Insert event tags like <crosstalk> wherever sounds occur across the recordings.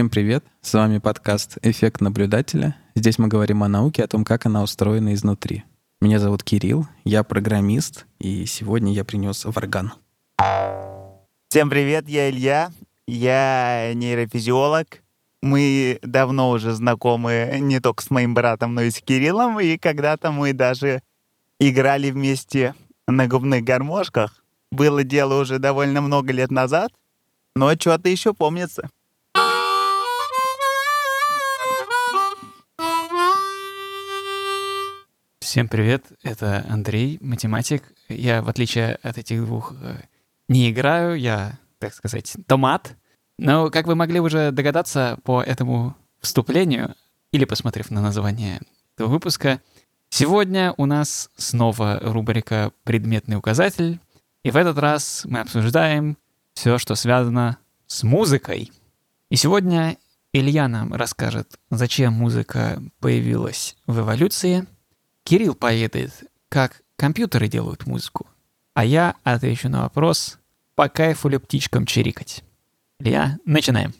Всем привет! С вами подкаст «Эффект наблюдателя». Здесь мы говорим о науке, о том, как она устроена изнутри. Меня зовут Кирилл, я программист, и сегодня я принес варган. Всем привет, я Илья, я нейрофизиолог. Мы давно уже знакомы не только с моим братом, но и с Кириллом, и когда-то мы даже играли вместе на губных гармошках. Было дело уже довольно много лет назад, но что-то еще помнится. Всем привет, это Андрей, математик. Я, в отличие от этих двух, э, не играю, я, так сказать, томат. Но, как вы могли уже догадаться по этому вступлению, или посмотрев на название этого выпуска, сегодня у нас снова рубрика «Предметный указатель», и в этот раз мы обсуждаем все, что связано с музыкой. И сегодня Илья нам расскажет, зачем музыка появилась в эволюции — Кирилл поведает, как компьютеры делают музыку, а я отвечу на вопрос, по кайфу ли птичкам чирикать. Илья, начинаем.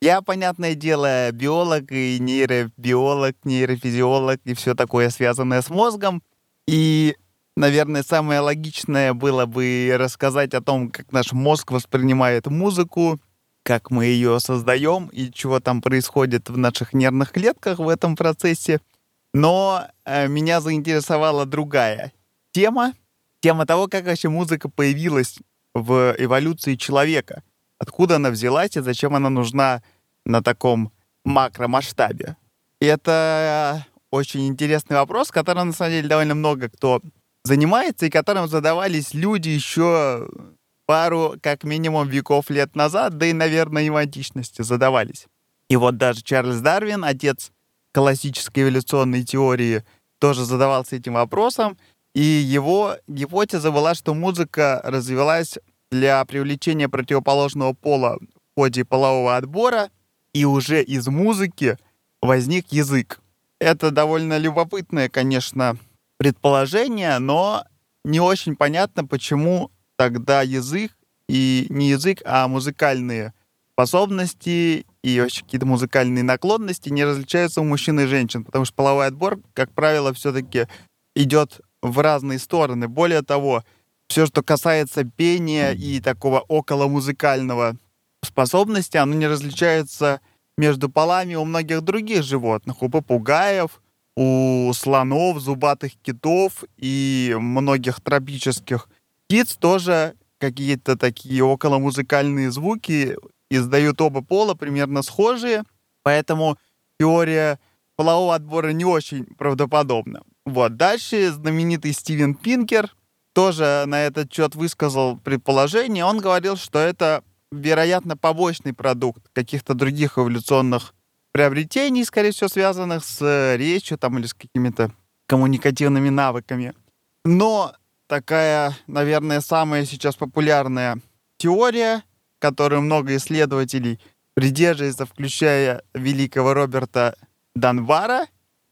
Я, понятное дело, биолог и нейробиолог, нейрофизиолог и все такое связанное с мозгом. И, наверное, самое логичное было бы рассказать о том, как наш мозг воспринимает музыку, как мы ее создаем и чего там происходит в наших нервных клетках в этом процессе — но э, меня заинтересовала другая тема. Тема того, как вообще музыка появилась в эволюции человека. Откуда она взялась и зачем она нужна на таком макромасштабе. И это очень интересный вопрос, которым на самом деле довольно много кто занимается, и которым задавались люди еще пару, как минимум, веков лет назад, да и, наверное, и в античности задавались. И вот даже Чарльз Дарвин, отец классической эволюционной теории тоже задавался этим вопросом, и его гипотеза была, что музыка развилась для привлечения противоположного пола в ходе полового отбора, и уже из музыки возник язык. Это довольно любопытное, конечно, предположение, но не очень понятно, почему тогда язык и не язык, а музыкальные способности и вообще какие-то музыкальные наклонности не различаются у мужчин и женщин, потому что половой отбор, как правило, все-таки идет в разные стороны. Более того, все, что касается пения и такого околомузыкального способности, оно не различается между полами у многих других животных, у попугаев, у слонов, зубатых китов и многих тропических птиц тоже какие-то такие околомузыкальные звуки издают оба пола примерно схожие, поэтому теория полового отбора не очень правдоподобна. Вот. Дальше знаменитый Стивен Пинкер тоже на этот счет высказал предположение. Он говорил, что это, вероятно, побочный продукт каких-то других эволюционных приобретений, скорее всего, связанных с речью там, или с какими-то коммуникативными навыками. Но такая, наверное, самая сейчас популярная теория которую много исследователей придерживается, включая великого Роберта Данвара,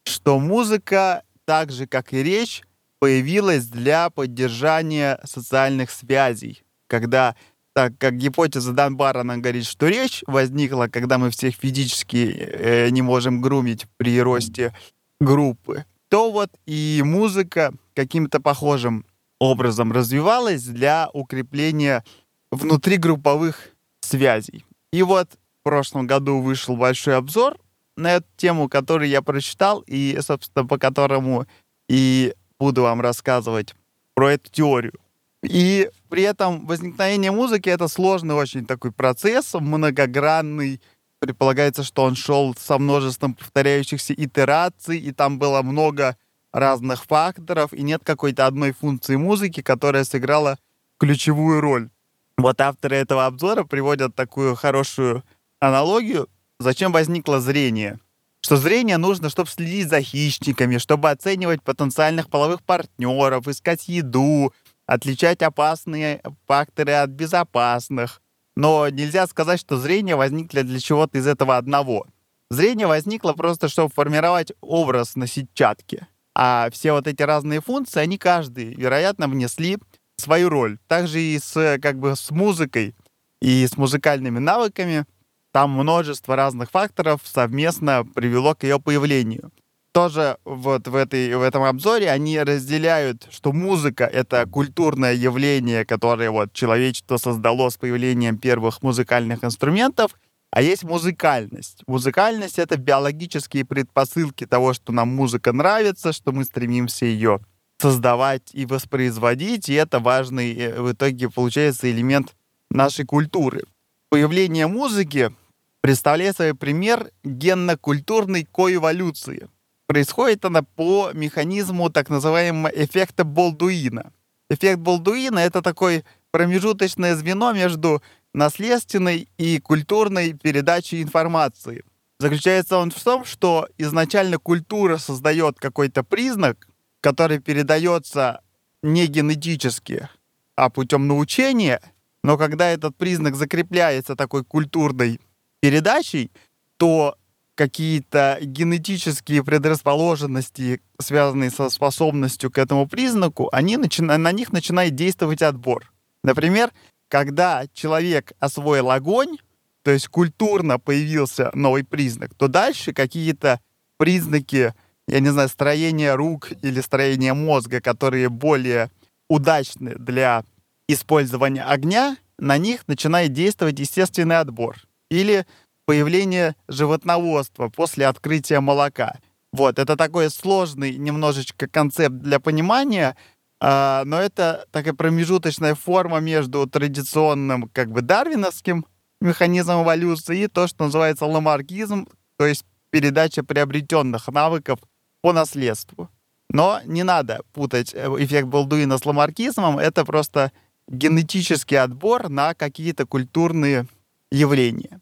что музыка, так же как и речь, появилась для поддержания социальных связей. Когда, так как гипотеза Данбара, она говорит, что речь возникла, когда мы всех физически э, не можем грумить при росте группы, то вот и музыка каким-то похожим образом развивалась для укрепления внутригрупповых связей. И вот в прошлом году вышел большой обзор на эту тему, который я прочитал, и, собственно, по которому и буду вам рассказывать про эту теорию. И при этом возникновение музыки — это сложный очень такой процесс, многогранный. Предполагается, что он шел со множеством повторяющихся итераций, и там было много разных факторов, и нет какой-то одной функции музыки, которая сыграла ключевую роль. Вот авторы этого обзора приводят такую хорошую аналогию, зачем возникло зрение. Что зрение нужно, чтобы следить за хищниками, чтобы оценивать потенциальных половых партнеров, искать еду, отличать опасные факторы от безопасных. Но нельзя сказать, что зрение возникло для чего-то из этого одного. Зрение возникло просто, чтобы формировать образ на сетчатке. А все вот эти разные функции, они каждый, вероятно, внесли свою роль. Также и с, как бы, с музыкой и с музыкальными навыками. там множество разных факторов совместно привело к ее появлению. Тоже вот в, этой, в этом обзоре они разделяют, что музыка — это культурное явление, которое вот человечество создало с появлением первых музыкальных инструментов, а есть музыкальность. Музыкальность — это биологические предпосылки того, что нам музыка нравится, что мы стремимся ее создавать и воспроизводить, и это важный э, в итоге получается элемент нашей культуры. Появление музыки представляет собой пример генно-культурной коэволюции. Происходит она по механизму так называемого эффекта Болдуина. Эффект Болдуина — это такое промежуточное звено между наследственной и культурной передачей информации. Заключается он в том, что изначально культура создает какой-то признак, который передается не генетически, а путем научения, но когда этот признак закрепляется такой культурной передачей, то какие-то генетические предрасположенности, связанные со способностью к этому признаку, они начина... на них начинает действовать отбор. Например, когда человек освоил огонь, то есть культурно появился новый признак, то дальше какие-то признаки я не знаю, строение рук или строение мозга, которые более удачны для использования огня, на них начинает действовать естественный отбор. Или появление животноводства после открытия молока. Вот, это такой сложный немножечко концепт для понимания, э, но это такая промежуточная форма между традиционным, как бы, дарвиновским механизмом эволюции и то, что называется ламаркизм, то есть передача приобретенных навыков по наследству. Но не надо путать э, эффект Болдуина с ламаркизмом. Это просто генетический отбор на какие-то культурные явления.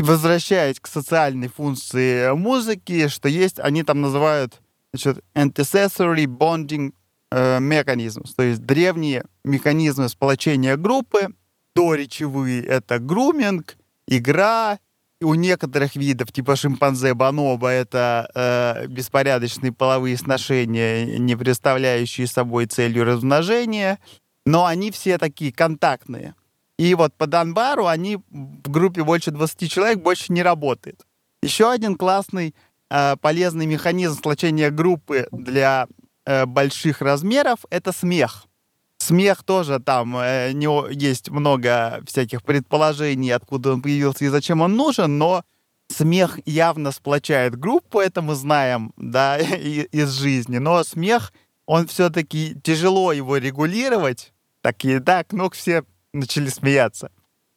Возвращаясь к социальной функции музыки, что есть, они там называют значит, antecessory bonding э, mechanisms, то есть древние механизмы сплочения группы, доречевые — это груминг, игра, у некоторых видов, типа шимпанзе бонобо, это э, беспорядочные половые сношения, не представляющие собой целью размножения, но они все такие контактные. И вот по Донбару они в группе больше 20 человек больше не работает. Еще один классный э, полезный механизм сплочения группы для э, больших размеров — это смех. Смех тоже там, э, него есть много всяких предположений, откуда он появился и зачем он нужен, но смех явно сплочает группу, это мы знаем, да, <laughs> из жизни, но смех, он все-таки тяжело его регулировать, такие, так, ну все начали смеяться.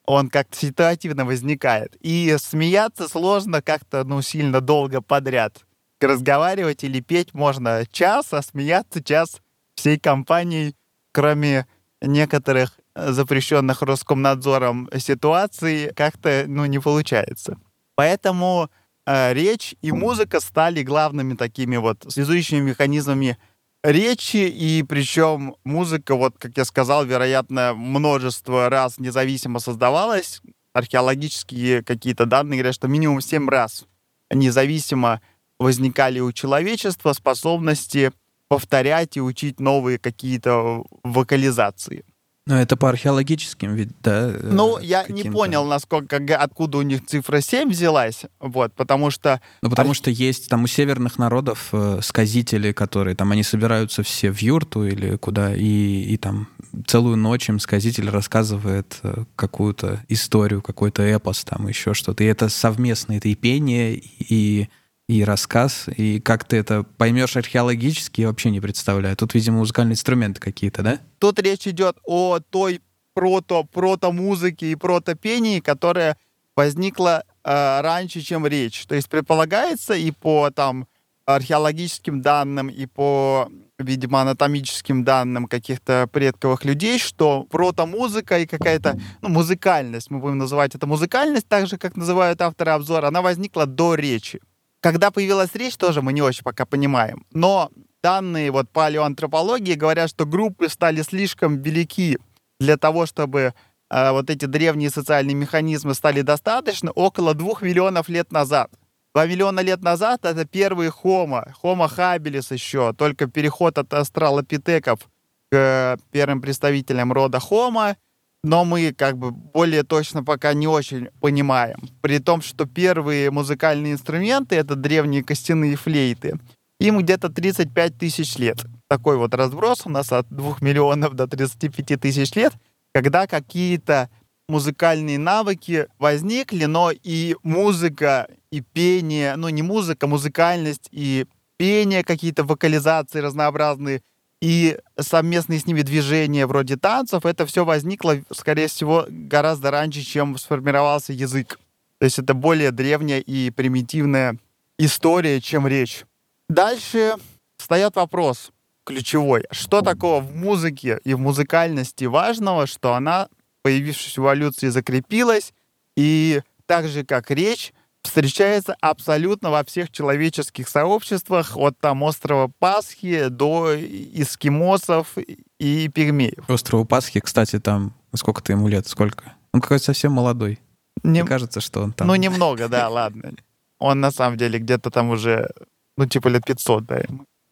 Он как-то ситуативно возникает. И смеяться сложно как-то, ну, сильно долго подряд. Разговаривать или петь можно час, а смеяться час всей компанией кроме некоторых э, запрещенных Роскомнадзором ситуаций, как-то ну, не получается. Поэтому э, речь и музыка стали главными такими вот связующими механизмами речи, и причем музыка, вот как я сказал, вероятно, множество раз независимо создавалась. Археологические какие-то данные говорят, что минимум 7 раз независимо возникали у человечества способности повторять и учить новые какие-то вокализации. Но это по археологическим ведь, да? Э, ну, я не понял, насколько, откуда у них цифра 7 взялась, вот, потому что... Ну, потому Арх... что есть там у северных народов э, сказители, которые там, они собираются все в юрту или куда, и, и там целую ночь им сказитель рассказывает э, какую-то историю, какой-то эпос, там еще что-то. И это совместно, это и пение, и и рассказ, и как ты это поймешь археологически, я вообще не представляю. Тут, видимо, музыкальные инструменты какие-то, да? Тут речь идет о той прото, прото-музыке и прото-пении, которая возникла э, раньше, чем речь. То есть предполагается и по там археологическим данным, и по, видимо, анатомическим данным каких-то предковых людей, что прото-музыка и какая-то ну, музыкальность, мы будем называть это музыкальность, так же, как называют авторы обзора, она возникла до речи. Когда появилась речь, тоже мы не очень пока понимаем. Но данные вот палеоантропологии говорят, что группы стали слишком велики для того, чтобы э, вот эти древние социальные механизмы стали достаточно около двух миллионов лет назад. Два миллиона лет назад это первые хомо, хомо хабилис еще, только переход от австралопитеков к первым представителям рода хомо, но мы как бы более точно пока не очень понимаем. При том, что первые музыкальные инструменты — это древние костяные флейты. Им где-то 35 тысяч лет. Такой вот разброс у нас от 2 миллионов до 35 тысяч лет, когда какие-то музыкальные навыки возникли, но и музыка, и пение, ну не музыка, музыкальность, и пение, какие-то вокализации разнообразные, и совместные с ними движения вроде танцев, это все возникло, скорее всего, гораздо раньше, чем сформировался язык. То есть это более древняя и примитивная история, чем речь. Дальше встает вопрос ключевой. Что такого в музыке и в музыкальности важного, что она появившись в эволюции, закрепилась, и так же, как речь, встречается абсолютно во всех человеческих сообществах, от там острова Пасхи до эскимосов и пигмеев. Острова Пасхи, кстати, там сколько-то ему лет, сколько? Он какой-то совсем молодой. Не... Мне кажется, что он там... Ну, немного, да, ладно. Он на самом деле где-то там уже, ну, типа лет 500, да,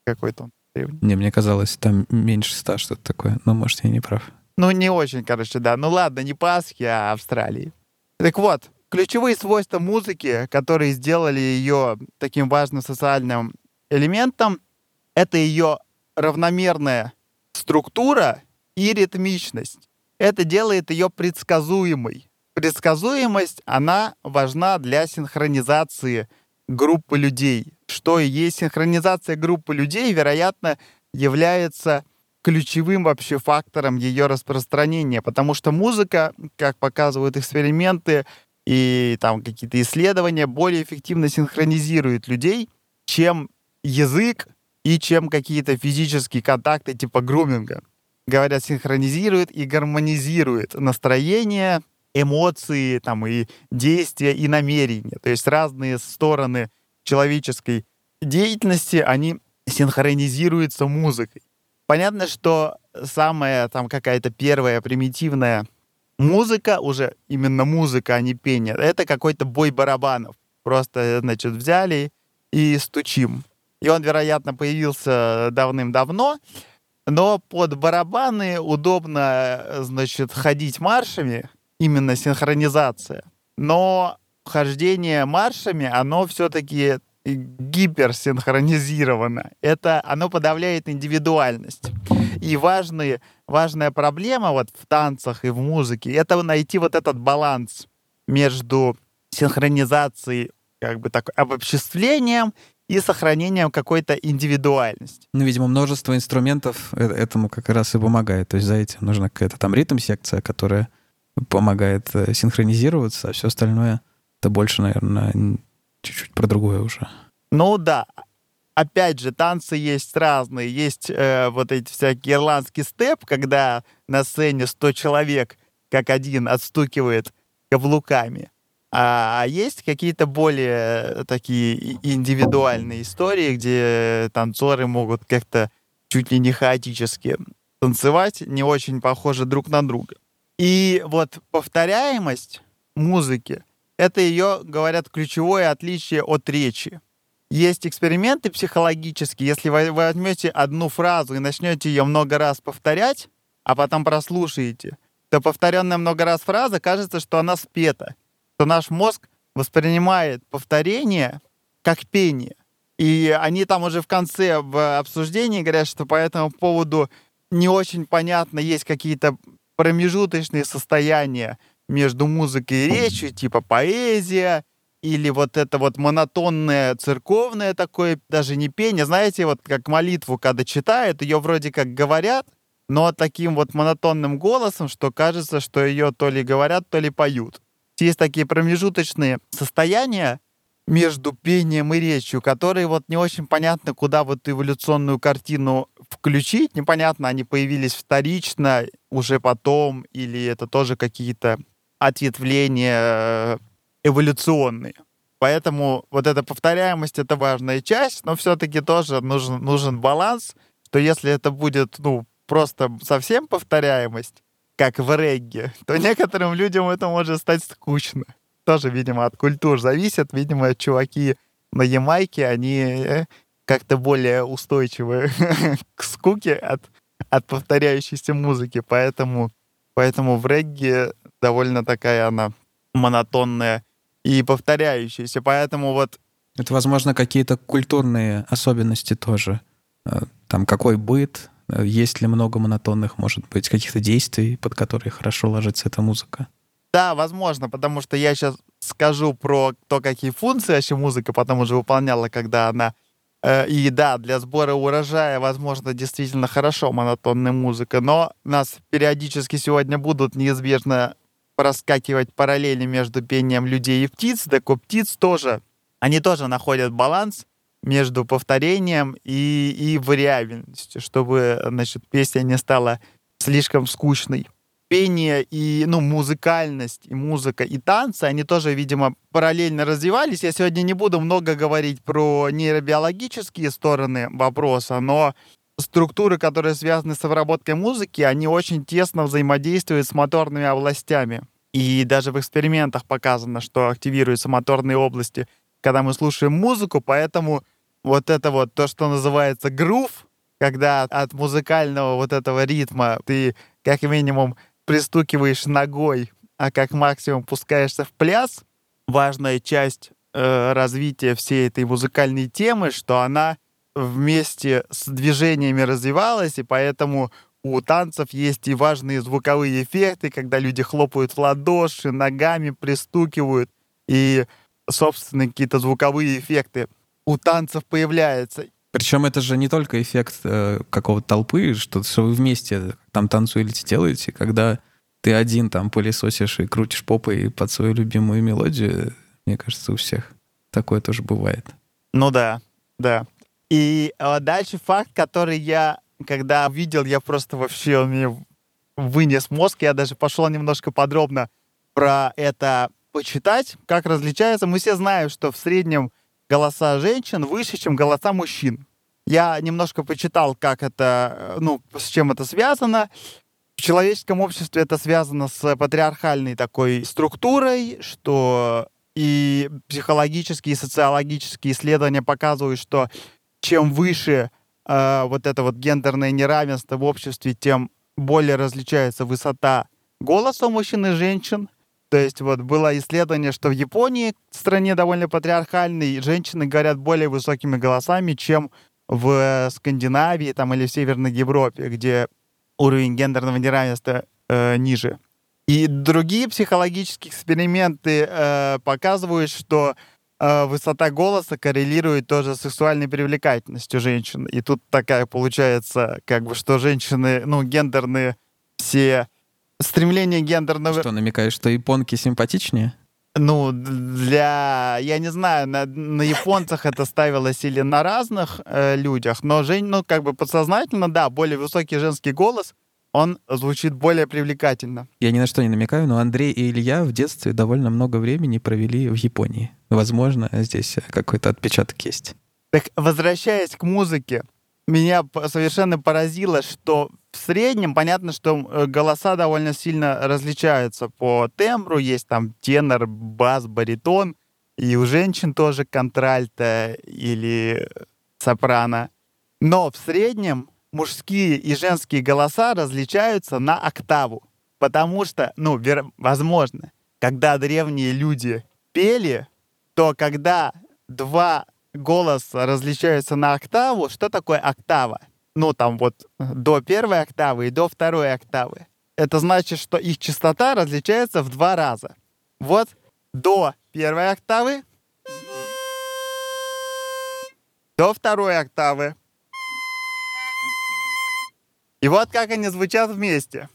какой-то он. Не, мне казалось, там меньше ста что-то такое, но, может, я не прав. Ну, не очень, короче, да. Ну ладно, не Пасхи, а Австралии. Так вот, ключевые свойства музыки, которые сделали ее таким важным социальным элементом, это ее равномерная структура и ритмичность. Это делает ее предсказуемой. Предсказуемость, она важна для синхронизации группы людей. Что и есть синхронизация группы людей, вероятно, является ключевым вообще фактором ее распространения, потому что музыка, как показывают эксперименты и там какие-то исследования, более эффективно синхронизирует людей, чем язык и чем какие-то физические контакты типа груминга. Говорят, синхронизирует и гармонизирует настроение, эмоции там, и действия, и намерения. То есть разные стороны человеческой деятельности, они синхронизируются музыкой. Понятно, что самая там какая-то первая примитивная музыка, уже именно музыка, а не пение, это какой-то бой барабанов. Просто, значит, взяли и стучим. И он, вероятно, появился давным-давно, но под барабаны удобно, значит, ходить маршами, именно синхронизация. Но хождение маршами, оно все-таки гиперсинхронизировано. Это оно подавляет индивидуальность. И важные, важная проблема вот в танцах и в музыке — это найти вот этот баланс между синхронизацией, как бы так, обобществлением и сохранением какой-то индивидуальности. Ну, видимо, множество инструментов э, этому как раз и помогает. То есть за этим нужна какая-то там ритм-секция, которая помогает э, синхронизироваться, а все остальное — это больше, наверное, чуть-чуть про другое уже. Ну да. Опять же, танцы есть разные. Есть э, вот эти всякие ирландский степ, когда на сцене 100 человек как один отстукивает каблуками. А, а есть какие-то более такие индивидуальные истории, где танцоры могут как-то чуть ли не хаотически танцевать, не очень похожи друг на друга. И вот повторяемость музыки это ее, говорят, ключевое отличие от речи. Есть эксперименты психологические. Если вы возьмете одну фразу и начнете ее много раз повторять, а потом прослушаете, то повторенная много раз фраза кажется, что она спета, что наш мозг воспринимает повторение как пение. И они там уже в конце в обсуждении говорят, что по этому поводу не очень понятно, есть какие-то промежуточные состояния, между музыкой и речью, типа поэзия, или вот это вот монотонное церковное такое, даже не пение, знаете, вот как молитву, когда читают, ее вроде как говорят, но таким вот монотонным голосом, что кажется, что ее то ли говорят, то ли поют. Есть такие промежуточные состояния между пением и речью, которые вот не очень понятно, куда вот эволюционную картину включить. Непонятно, они появились вторично, уже потом, или это тоже какие-то ответвления э, эволюционные. Поэтому вот эта повторяемость — это важная часть, но все-таки тоже нужен, нужен баланс, что если это будет, ну, просто совсем повторяемость, как в регге, то некоторым людям это может стать скучно. Тоже, видимо, от культур зависит. Видимо, чуваки на Ямайке, они э, как-то более устойчивы <laughs> к скуке от, от повторяющейся музыки. Поэтому Поэтому в регге довольно такая она монотонная и повторяющаяся. Поэтому вот... Это, возможно, какие-то культурные особенности тоже. Э, там какой быт, э, есть ли много монотонных, может быть, каких-то действий, под которые хорошо ложится эта музыка. Да, возможно, потому что я сейчас скажу про то, какие функции вообще музыка потом уже выполняла, когда она... Э, и да, для сбора урожая, возможно, действительно хорошо монотонная музыка, но нас периодически сегодня будут неизбежно проскакивать параллели между пением людей и птиц, так у птиц тоже, они тоже находят баланс между повторением и, и вариабельностью, чтобы, значит, песня не стала слишком скучной. Пение и, ну, музыкальность, и музыка, и танцы, они тоже, видимо, параллельно развивались. Я сегодня не буду много говорить про нейробиологические стороны вопроса, но структуры, которые связаны с обработкой музыки, они очень тесно взаимодействуют с моторными областями. И даже в экспериментах показано, что активируются моторные области, когда мы слушаем музыку, поэтому вот это вот то, что называется грув, когда от музыкального вот этого ритма ты как минимум пристукиваешь ногой, а как максимум пускаешься в пляс, важная часть э, развития всей этой музыкальной темы, что она вместе с движениями развивалась, и поэтому у танцев есть и важные звуковые эффекты, когда люди хлопают в ладоши, ногами пристукивают, и, собственно, какие-то звуковые эффекты у танцев появляются. Причем это же не только эффект э, какого-то толпы, что, что вы вместе там танцуете, делаете, когда ты один там пылесосишь и крутишь попой под свою любимую мелодию, мне кажется, у всех такое тоже бывает. Ну да, да. И э, дальше факт, который я, когда видел, я просто вообще, он мне вынес мозг, я даже пошел немножко подробно про это почитать, как различается. Мы все знаем, что в среднем голоса женщин выше, чем голоса мужчин. Я немножко почитал, как это, э, ну, с чем это связано. В человеческом обществе это связано с патриархальной такой структурой, что и психологические, и социологические исследования показывают, что чем выше э, вот это вот гендерное неравенство в обществе, тем более различается высота голоса мужчин и женщин. То есть вот было исследование, что в Японии, стране довольно патриархальной, женщины говорят более высокими голосами, чем в Скандинавии там, или в Северной Европе, где уровень гендерного неравенства э, ниже. И другие психологические эксперименты э, показывают, что высота голоса коррелирует тоже с сексуальной привлекательностью женщин. И тут такая получается, как бы, что женщины, ну, гендерные все стремление гендерного... Что, намекаешь, что японки симпатичнее? Ну, для... Я не знаю, на, на японцах это ставилось или на разных э, людях, но, Жень, ну, как бы подсознательно, да, более высокий женский голос, он звучит более привлекательно. Я ни на что не намекаю, но Андрей и Илья в детстве довольно много времени провели в Японии. Возможно, здесь какой-то отпечаток есть. Так, возвращаясь к музыке, меня совершенно поразило, что в среднем понятно, что э, голоса довольно сильно различаются по тембру. Есть там тенор, бас, баритон. И у женщин тоже контральта или сопрано. Но в среднем мужские и женские голоса различаются на октаву. Потому что, ну, вер- возможно, когда древние люди пели, то когда два голоса различаются на октаву, что такое октава? ну, там вот до первой октавы и до второй октавы. Это значит, что их частота различается в два раза. Вот до первой октавы, до второй октавы. И вот как они звучат вместе.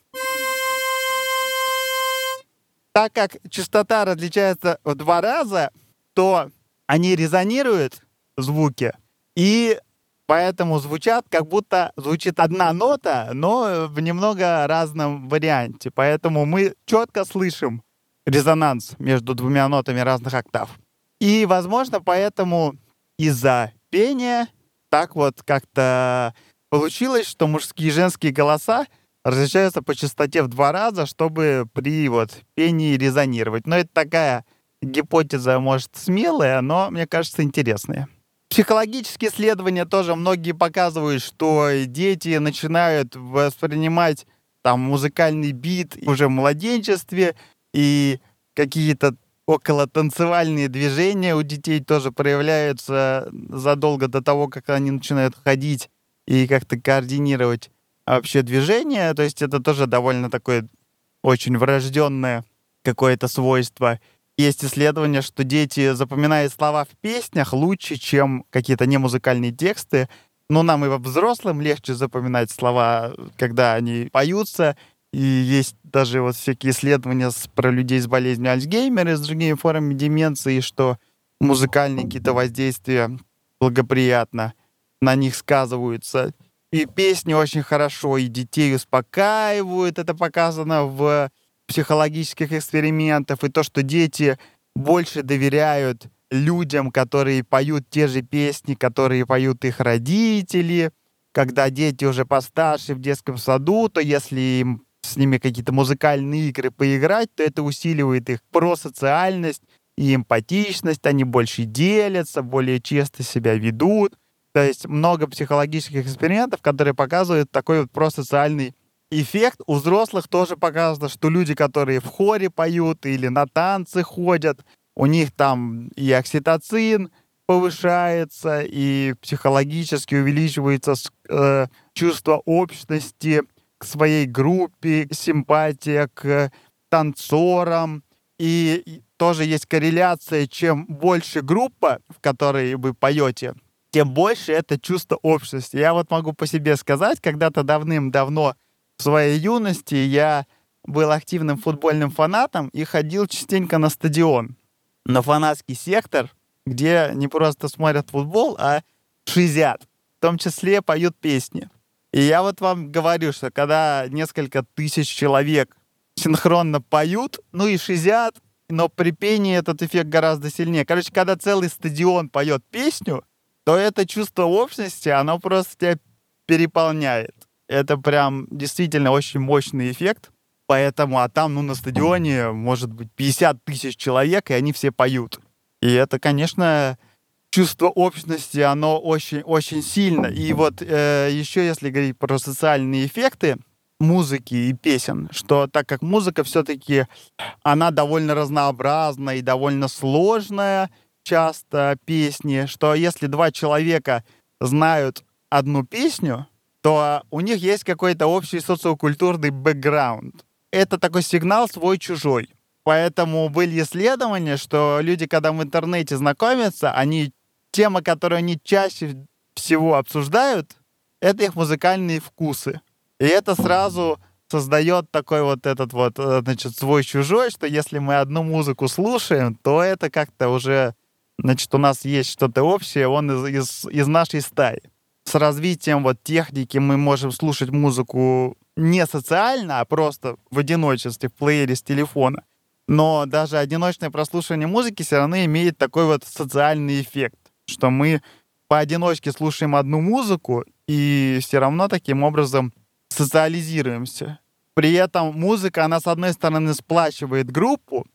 Так как частота различается в два раза, то они резонируют звуки и Поэтому звучат, как будто звучит одна нота, но в немного разном варианте. Поэтому мы четко слышим резонанс между двумя нотами разных октав. И, возможно, поэтому из-за пения так вот как-то получилось, что мужские и женские голоса различаются по частоте в два раза, чтобы при вот пении резонировать. Но это такая гипотеза, может, смелая, но, мне кажется, интересная. Психологические исследования тоже многие показывают, что дети начинают воспринимать там музыкальный бит уже в младенчестве, и какие-то около танцевальные движения у детей тоже проявляются задолго до того, как они начинают ходить и как-то координировать вообще движение. То есть это тоже довольно такое очень врожденное какое-то свойство. Есть исследование, что дети запоминают слова в песнях лучше, чем какие-то немузыкальные тексты. Но нам и взрослым легче запоминать слова, когда они поются. И есть даже вот всякие исследования с, про людей с болезнью Альцгеймера и с другими формами деменции, что музыкальные какие-то воздействия благоприятно на них сказываются. И песни очень хорошо, и детей успокаивают. Это показано в психологических экспериментах. И то, что дети больше доверяют людям, которые поют те же песни, которые поют их родители. Когда дети уже постарше в детском саду, то если им с ними какие-то музыкальные игры поиграть, то это усиливает их просоциальность и эмпатичность, они больше делятся, более часто себя ведут. То есть много психологических экспериментов, которые показывают такой вот просоциальный эффект. У взрослых тоже показано, что люди, которые в хоре поют или на танцы ходят, у них там и окситоцин повышается, и психологически увеличивается э, чувство общности, к своей группе, симпатия к танцорам. И тоже есть корреляция, чем больше группа, в которой вы поете, тем больше это чувство общности. Я вот могу по себе сказать, когда-то давным-давно в своей юности я был активным футбольным фанатом и ходил частенько на стадион, на фанатский сектор, где не просто смотрят футбол, а шизят. В том числе поют песни. И я вот вам говорю, что когда несколько тысяч человек синхронно поют, ну и шизят, но при пении этот эффект гораздо сильнее. Короче, когда целый стадион поет песню, то это чувство общности, оно просто тебя переполняет. Это прям действительно очень мощный эффект. Поэтому, а там, ну, на стадионе может быть 50 тысяч человек, и они все поют. И это, конечно, чувство общности, оно очень-очень сильно. И вот э, еще если говорить про социальные эффекты музыки и песен, что так как музыка все-таки, она довольно разнообразна и довольно сложная, часто песни, что если два человека знают одну песню, то у них есть какой-то общий социокультурный бэкграунд. Это такой сигнал свой-чужой. Поэтому были исследования, что люди, когда в интернете знакомятся, они тема, которую они чаще всего обсуждают, это их музыкальные вкусы. И это сразу создает такой вот этот вот, э, значит, свой-чужой, что если мы одну музыку слушаем, то это как-то уже, значит, у нас есть что-то общее, он из, из, из нашей стаи. С развитием вот техники мы можем слушать музыку не социально, а просто в одиночестве, в плеере с телефона. Но даже одиночное прослушивание музыки все равно имеет такой вот социальный эффект что мы поодиночке слушаем одну музыку и все равно таким образом социализируемся. При этом музыка, она с одной стороны сплачивает группу,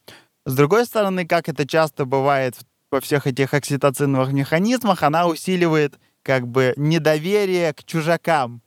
с другой стороны, как это часто бывает во всех этих окситоциновых механизмах, она усиливает как бы недоверие к чужакам.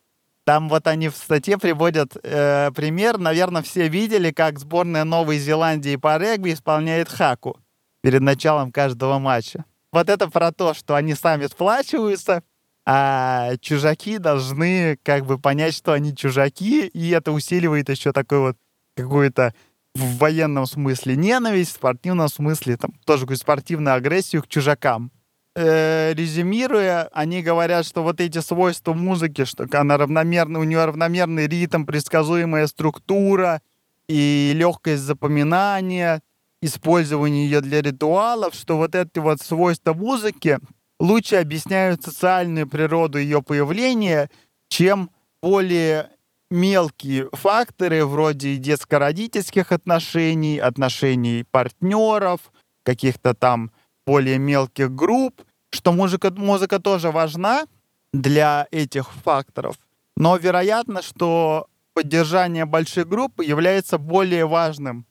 Там вот они в статье приводят э, пример, наверное, все видели, как сборная Новой Зеландии по регби исполняет хаку перед началом каждого матча вот это про то, что они сами сплачиваются, а чужаки должны как бы понять, что они чужаки, и это усиливает еще такой вот какую-то в военном смысле ненависть, в спортивном смысле там тоже какую спортивную агрессию к чужакам. Э, резюмируя, они говорят, что вот эти свойства музыки, что она равномерна, у нее равномерный ритм, предсказуемая структура и легкость запоминания, использование ее для ритуалов, что вот эти вот свойства музыки лучше объясняют социальную природу ее появления, чем более мелкие факторы вроде детско-родительских отношений, отношений партнеров, каких-то там более мелких групп, что музыка, музыка тоже важна для этих факторов, но вероятно, что поддержание большой группы является более важным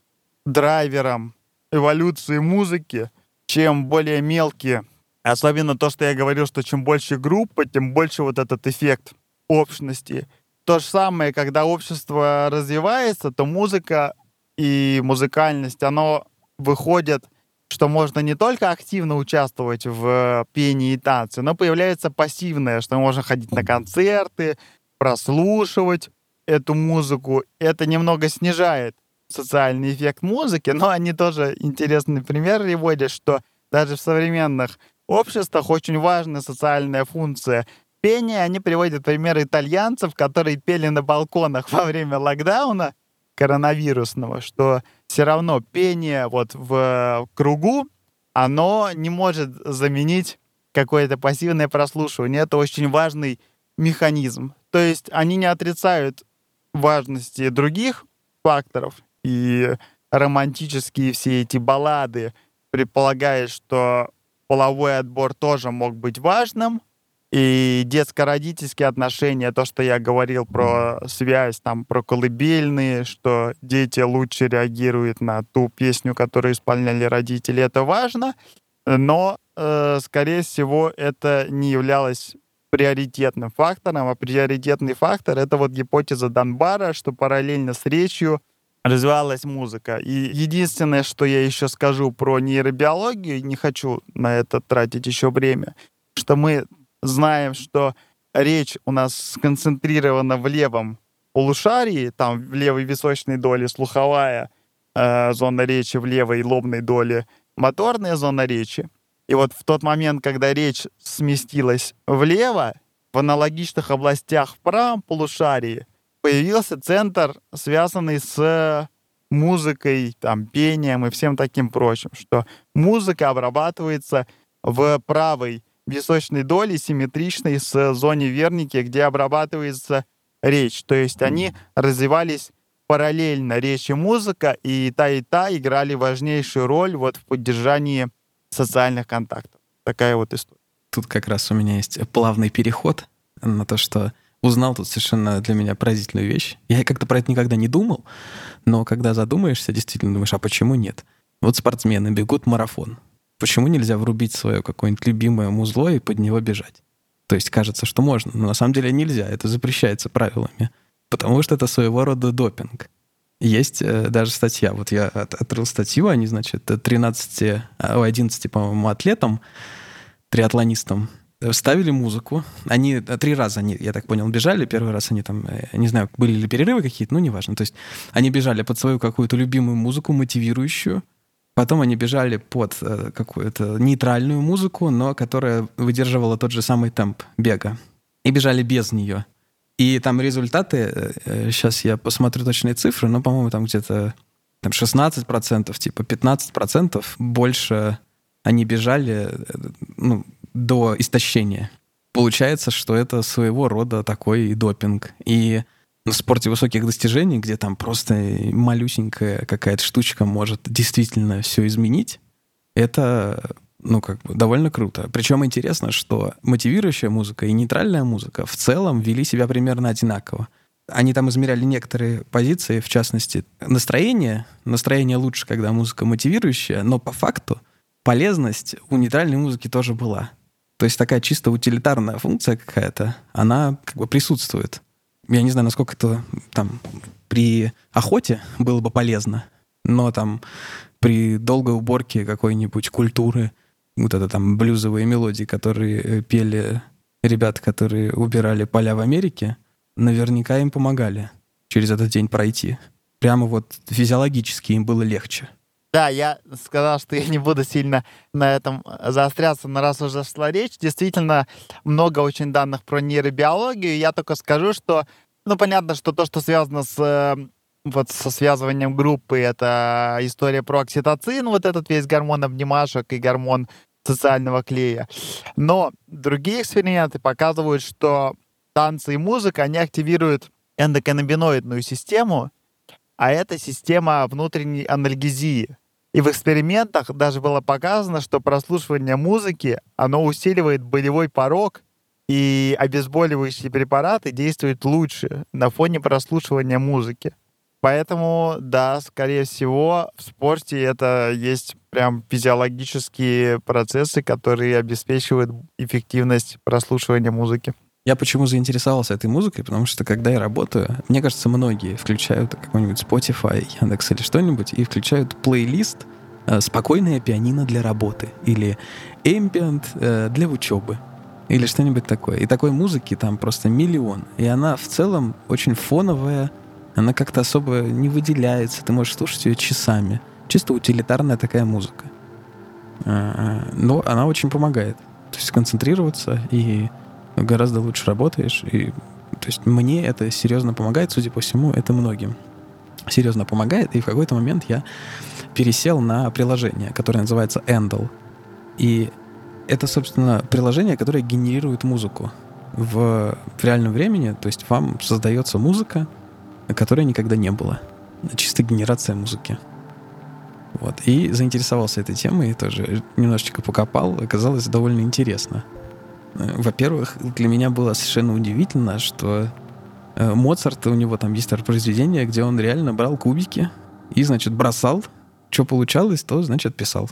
драйвером эволюции музыки, чем более мелкие. Особенно то, что я говорил, что чем больше группа, тем больше вот этот эффект общности. То же самое, когда общество развивается, то музыка и музыкальность, оно выходит, что можно не только активно участвовать в пении и танце, но появляется пассивное, что можно ходить на концерты, прослушивать эту музыку. Это немного снижает социальный эффект музыки, но они тоже интересный пример приводят, что даже в современных обществах очень важная социальная функция пения. Они приводят примеры итальянцев, которые пели на балконах во время локдауна коронавирусного, что все равно пение вот в кругу, оно не может заменить какое-то пассивное прослушивание. Это очень важный механизм. То есть они не отрицают важности других факторов, и романтические все эти баллады предполагают, что половой отбор тоже мог быть важным, и детско-родительские отношения, то, что я говорил про связь, там, про колыбельные, что дети лучше реагируют на ту песню, которую исполняли родители, это важно, но, э, скорее всего, это не являлось приоритетным фактором, а приоритетный фактор — это вот гипотеза Донбара, что параллельно с речью развивалась музыка. И единственное, что я еще скажу про нейробиологию, не хочу на это тратить еще время, что мы знаем, что речь у нас сконцентрирована в левом полушарии, там в левой височной доле слуховая э, зона речи, в левой лобной доле моторная зона речи. И вот в тот момент, когда речь сместилась влево, в аналогичных областях в правом полушарии появился центр, связанный с музыкой, там, пением и всем таким прочим, что музыка обрабатывается в правой височной доли, симметричной с зоне верники, где обрабатывается речь. То есть они развивались параллельно речь и музыка, и та, и та играли важнейшую роль вот в поддержании социальных контактов. Такая вот история. Тут как раз у меня есть плавный переход на то, что узнал тут совершенно для меня поразительную вещь. Я как-то про это никогда не думал, но когда задумаешься, действительно думаешь, а почему нет? Вот спортсмены бегут марафон. Почему нельзя врубить свое какое-нибудь любимое музло и под него бежать? То есть кажется, что можно, но на самом деле нельзя, это запрещается правилами, потому что это своего рода допинг. Есть э, даже статья, вот я от, открыл статью, они, значит, 13, 11, по-моему, атлетам, триатлонистам ставили музыку. Они э, три раза, они, я так понял, бежали. Первый раз они там, э, не знаю, были ли перерывы какие-то, ну, неважно. То есть они бежали под свою какую-то любимую музыку, мотивирующую. Потом они бежали под э, какую-то нейтральную музыку, но которая выдерживала тот же самый темп бега. И бежали без нее. И там результаты, сейчас я посмотрю точные цифры, но, по-моему, там где-то там 16%, типа 15% больше они бежали ну, до истощения. Получается, что это своего рода такой допинг. И на спорте высоких достижений, где там просто малюсенькая какая-то штучка может действительно все изменить, это ну, как бы довольно круто. Причем интересно, что мотивирующая музыка и нейтральная музыка в целом вели себя примерно одинаково. Они там измеряли некоторые позиции, в частности, настроение. Настроение лучше, когда музыка мотивирующая, но по факту полезность у нейтральной музыки тоже была. То есть такая чисто утилитарная функция какая-то, она как бы присутствует. Я не знаю, насколько это там при охоте было бы полезно, но там при долгой уборке какой-нибудь культуры, вот это там блюзовые мелодии, которые э, пели ребята, которые убирали поля в Америке, наверняка им помогали через этот день пройти. Прямо вот физиологически им было легче. Да, я сказал, что я не буду сильно на этом заостряться, но раз уже шла речь, действительно много очень данных про нейробиологию. Я только скажу, что, ну, понятно, что то, что связано с э, вот со связыванием группы, это история про окситоцин, вот этот весь гормон обнимашек и гормон социального клея. Но другие эксперименты показывают, что танцы и музыка, они активируют эндоканнабиноидную систему, а это система внутренней анальгезии. И в экспериментах даже было показано, что прослушивание музыки, оно усиливает болевой порог, и обезболивающие препараты действуют лучше на фоне прослушивания музыки. Поэтому, да, скорее всего, в спорте это есть прям физиологические процессы, которые обеспечивают эффективность прослушивания музыки. Я почему заинтересовался этой музыкой? Потому что когда я работаю, мне кажется, многие включают какой-нибудь Spotify, Яндекс или что-нибудь и включают плейлист э, «Спокойное пианино для работы» или «Ambient э, для учебы» или что-нибудь такое. И такой музыки там просто миллион. И она в целом очень фоновая, она как-то особо не выделяется, ты можешь слушать ее часами. Чисто утилитарная такая музыка. А, но она очень помогает. То есть концентрироваться и гораздо лучше работаешь. И, то есть мне это серьезно помогает, судя по всему, это многим серьезно помогает. И в какой-то момент я пересел на приложение, которое называется Endel. И это, собственно, приложение, которое генерирует музыку в, в реальном времени. То есть вам создается музыка, которой никогда не было. Чисто генерация музыки. Вот. И заинтересовался этой темой, тоже немножечко покопал. Оказалось довольно интересно. Э, во-первых, для меня было совершенно удивительно, что э, Моцарт, у него там есть произведение, где он реально брал кубики и, значит, бросал. Что получалось, то, значит, писал.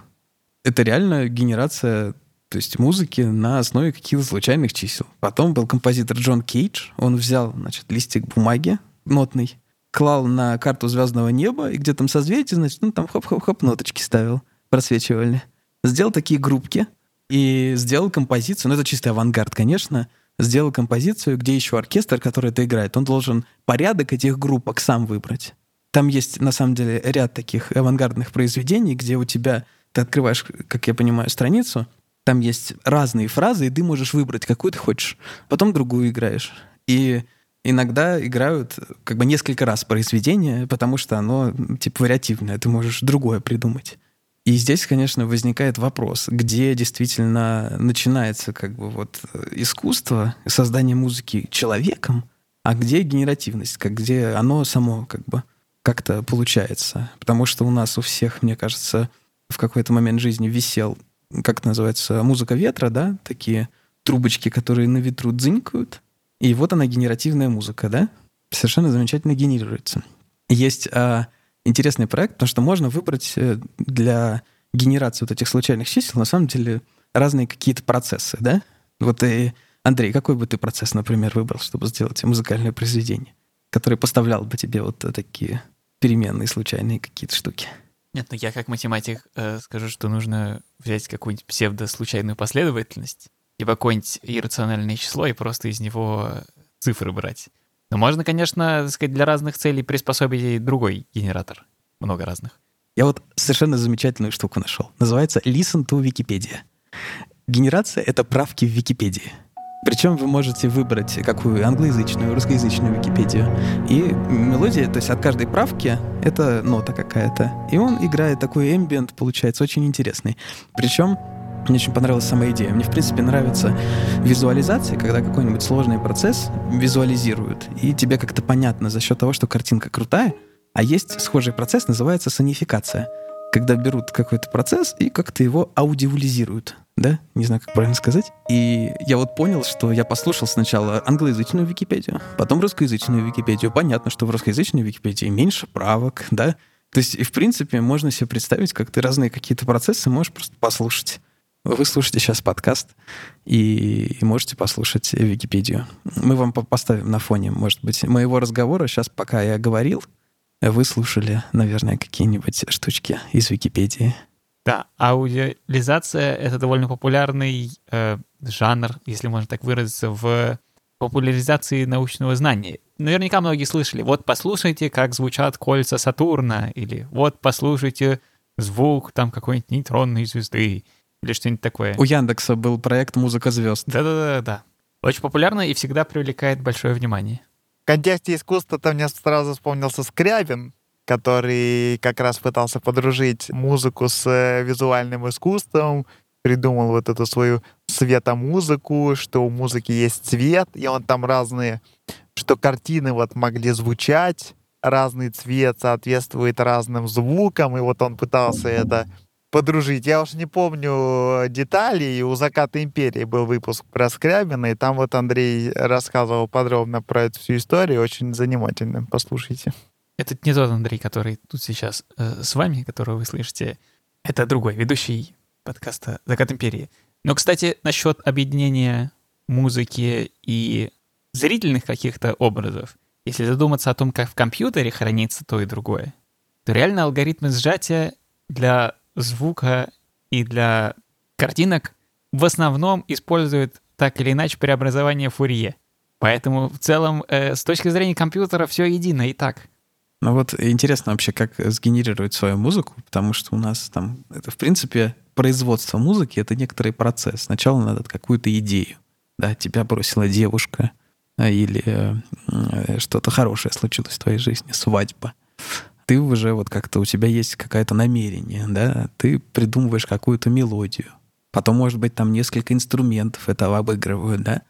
Это реально генерация то есть музыки на основе каких-то случайных чисел. Потом был композитор Джон Кейдж. Он взял, значит, листик бумаги нотный, клал на карту звездного неба, и где там созвездие, значит, ну там хоп-хоп-хоп ноточки ставил, просвечивали. Сделал такие группки и сделал композицию, ну это чистый авангард, конечно, сделал композицию, где еще оркестр, который это играет, он должен порядок этих группок сам выбрать. Там есть, на самом деле, ряд таких авангардных произведений, где у тебя, ты открываешь, как я понимаю, страницу, там есть разные фразы, и ты можешь выбрать, какую ты хочешь. Потом другую играешь. И иногда играют как бы несколько раз произведение, потому что оно типа вариативное, ты можешь другое придумать. И здесь, конечно, возникает вопрос, где действительно начинается как бы вот искусство, создание музыки человеком, а где генеративность, как где оно само как бы как-то получается. Потому что у нас у всех, мне кажется, в какой-то момент жизни висел как это называется, музыка ветра, да, такие трубочки, которые на ветру дзынькают. И вот она, генеративная музыка, да, совершенно замечательно генерируется. Есть а, интересный проект, потому что можно выбрать э, для генерации вот этих случайных чисел, на самом деле, разные какие-то процессы, да? Вот и, Андрей, какой бы ты процесс, например, выбрал, чтобы сделать музыкальное произведение, которое поставлял бы тебе вот такие переменные, случайные какие-то штуки? Нет, ну я как математик э, скажу, что нужно взять какую-нибудь псевдослучайную последовательность, типа какое-нибудь иррациональное число и просто из него цифры брать. Но можно, конечно, так сказать, для разных целей приспособить и другой генератор. Много разных. Я вот совершенно замечательную штуку нашел. Называется Listen to Wikipedia. Генерация — это правки в Википедии. Причем вы можете выбрать какую англоязычную, русскоязычную Википедию. И мелодия, то есть от каждой правки, это нота какая-то. И он играет такой эмбиент, получается, очень интересный. Причем мне очень понравилась сама идея. Мне, в принципе, нравится визуализация, когда какой-нибудь сложный процесс визуализируют, и тебе как-то понятно за счет того, что картинка крутая, а есть схожий процесс, называется сонификация — когда берут какой-то процесс и как-то его аудиализируют, да? Не знаю, как правильно сказать. И я вот понял, что я послушал сначала англоязычную Википедию, потом русскоязычную Википедию. Понятно, что в русскоязычной Википедии меньше правок, да? То есть, и в принципе, можно себе представить, как ты разные какие-то процессы можешь просто послушать. Вы слушаете сейчас подкаст и можете послушать Википедию. Мы вам поставим на фоне, может быть, моего разговора сейчас, пока я говорил, вы слушали, наверное, какие-нибудь штучки из Википедии. Да, аудиализация — это довольно популярный э, жанр, если можно так выразиться, в популяризации научного знания. Наверняка многие слышали, вот послушайте, как звучат кольца Сатурна, или вот послушайте звук там какой-нибудь нейтронной звезды, или что-нибудь такое. У Яндекса был проект «Музыка звезд». Да-да-да. Очень популярно и всегда привлекает большое внимание. В контексте искусства-то мне сразу вспомнился Скрябин, который как раз пытался подружить музыку с э, визуальным искусством, придумал вот эту свою светомузыку, что у музыки есть цвет, и он там разные, что картины вот могли звучать, разный цвет соответствует разным звукам, и вот он пытался это подружить. Я уж не помню деталей. У «Заката империи» был выпуск про Скрябина, и там вот Андрей рассказывал подробно про эту всю историю. Очень занимательно. Послушайте. Это не тот Андрей, который тут сейчас э, с вами, которого вы слышите. Это другой, ведущий подкаста «Закат империи». Но, кстати, насчет объединения музыки и зрительных каких-то образов, если задуматься о том, как в компьютере хранится то и другое, то реально алгоритмы сжатия для звука и для картинок в основном используют так или иначе преобразование Фурье. Поэтому в целом э, с точки зрения компьютера все едино и так. Ну вот интересно вообще, как сгенерировать свою музыку, потому что у нас там, это в принципе производство музыки — это некоторый процесс. Сначала надо какую-то идею. Да, тебя бросила девушка, а, или э, что-то хорошее случилось в твоей жизни, свадьба. Ты уже вот как-то, у тебя есть какое-то намерение, да, ты придумываешь какую-то мелодию. Потом, может быть, там несколько инструментов этого обыгрывают, да.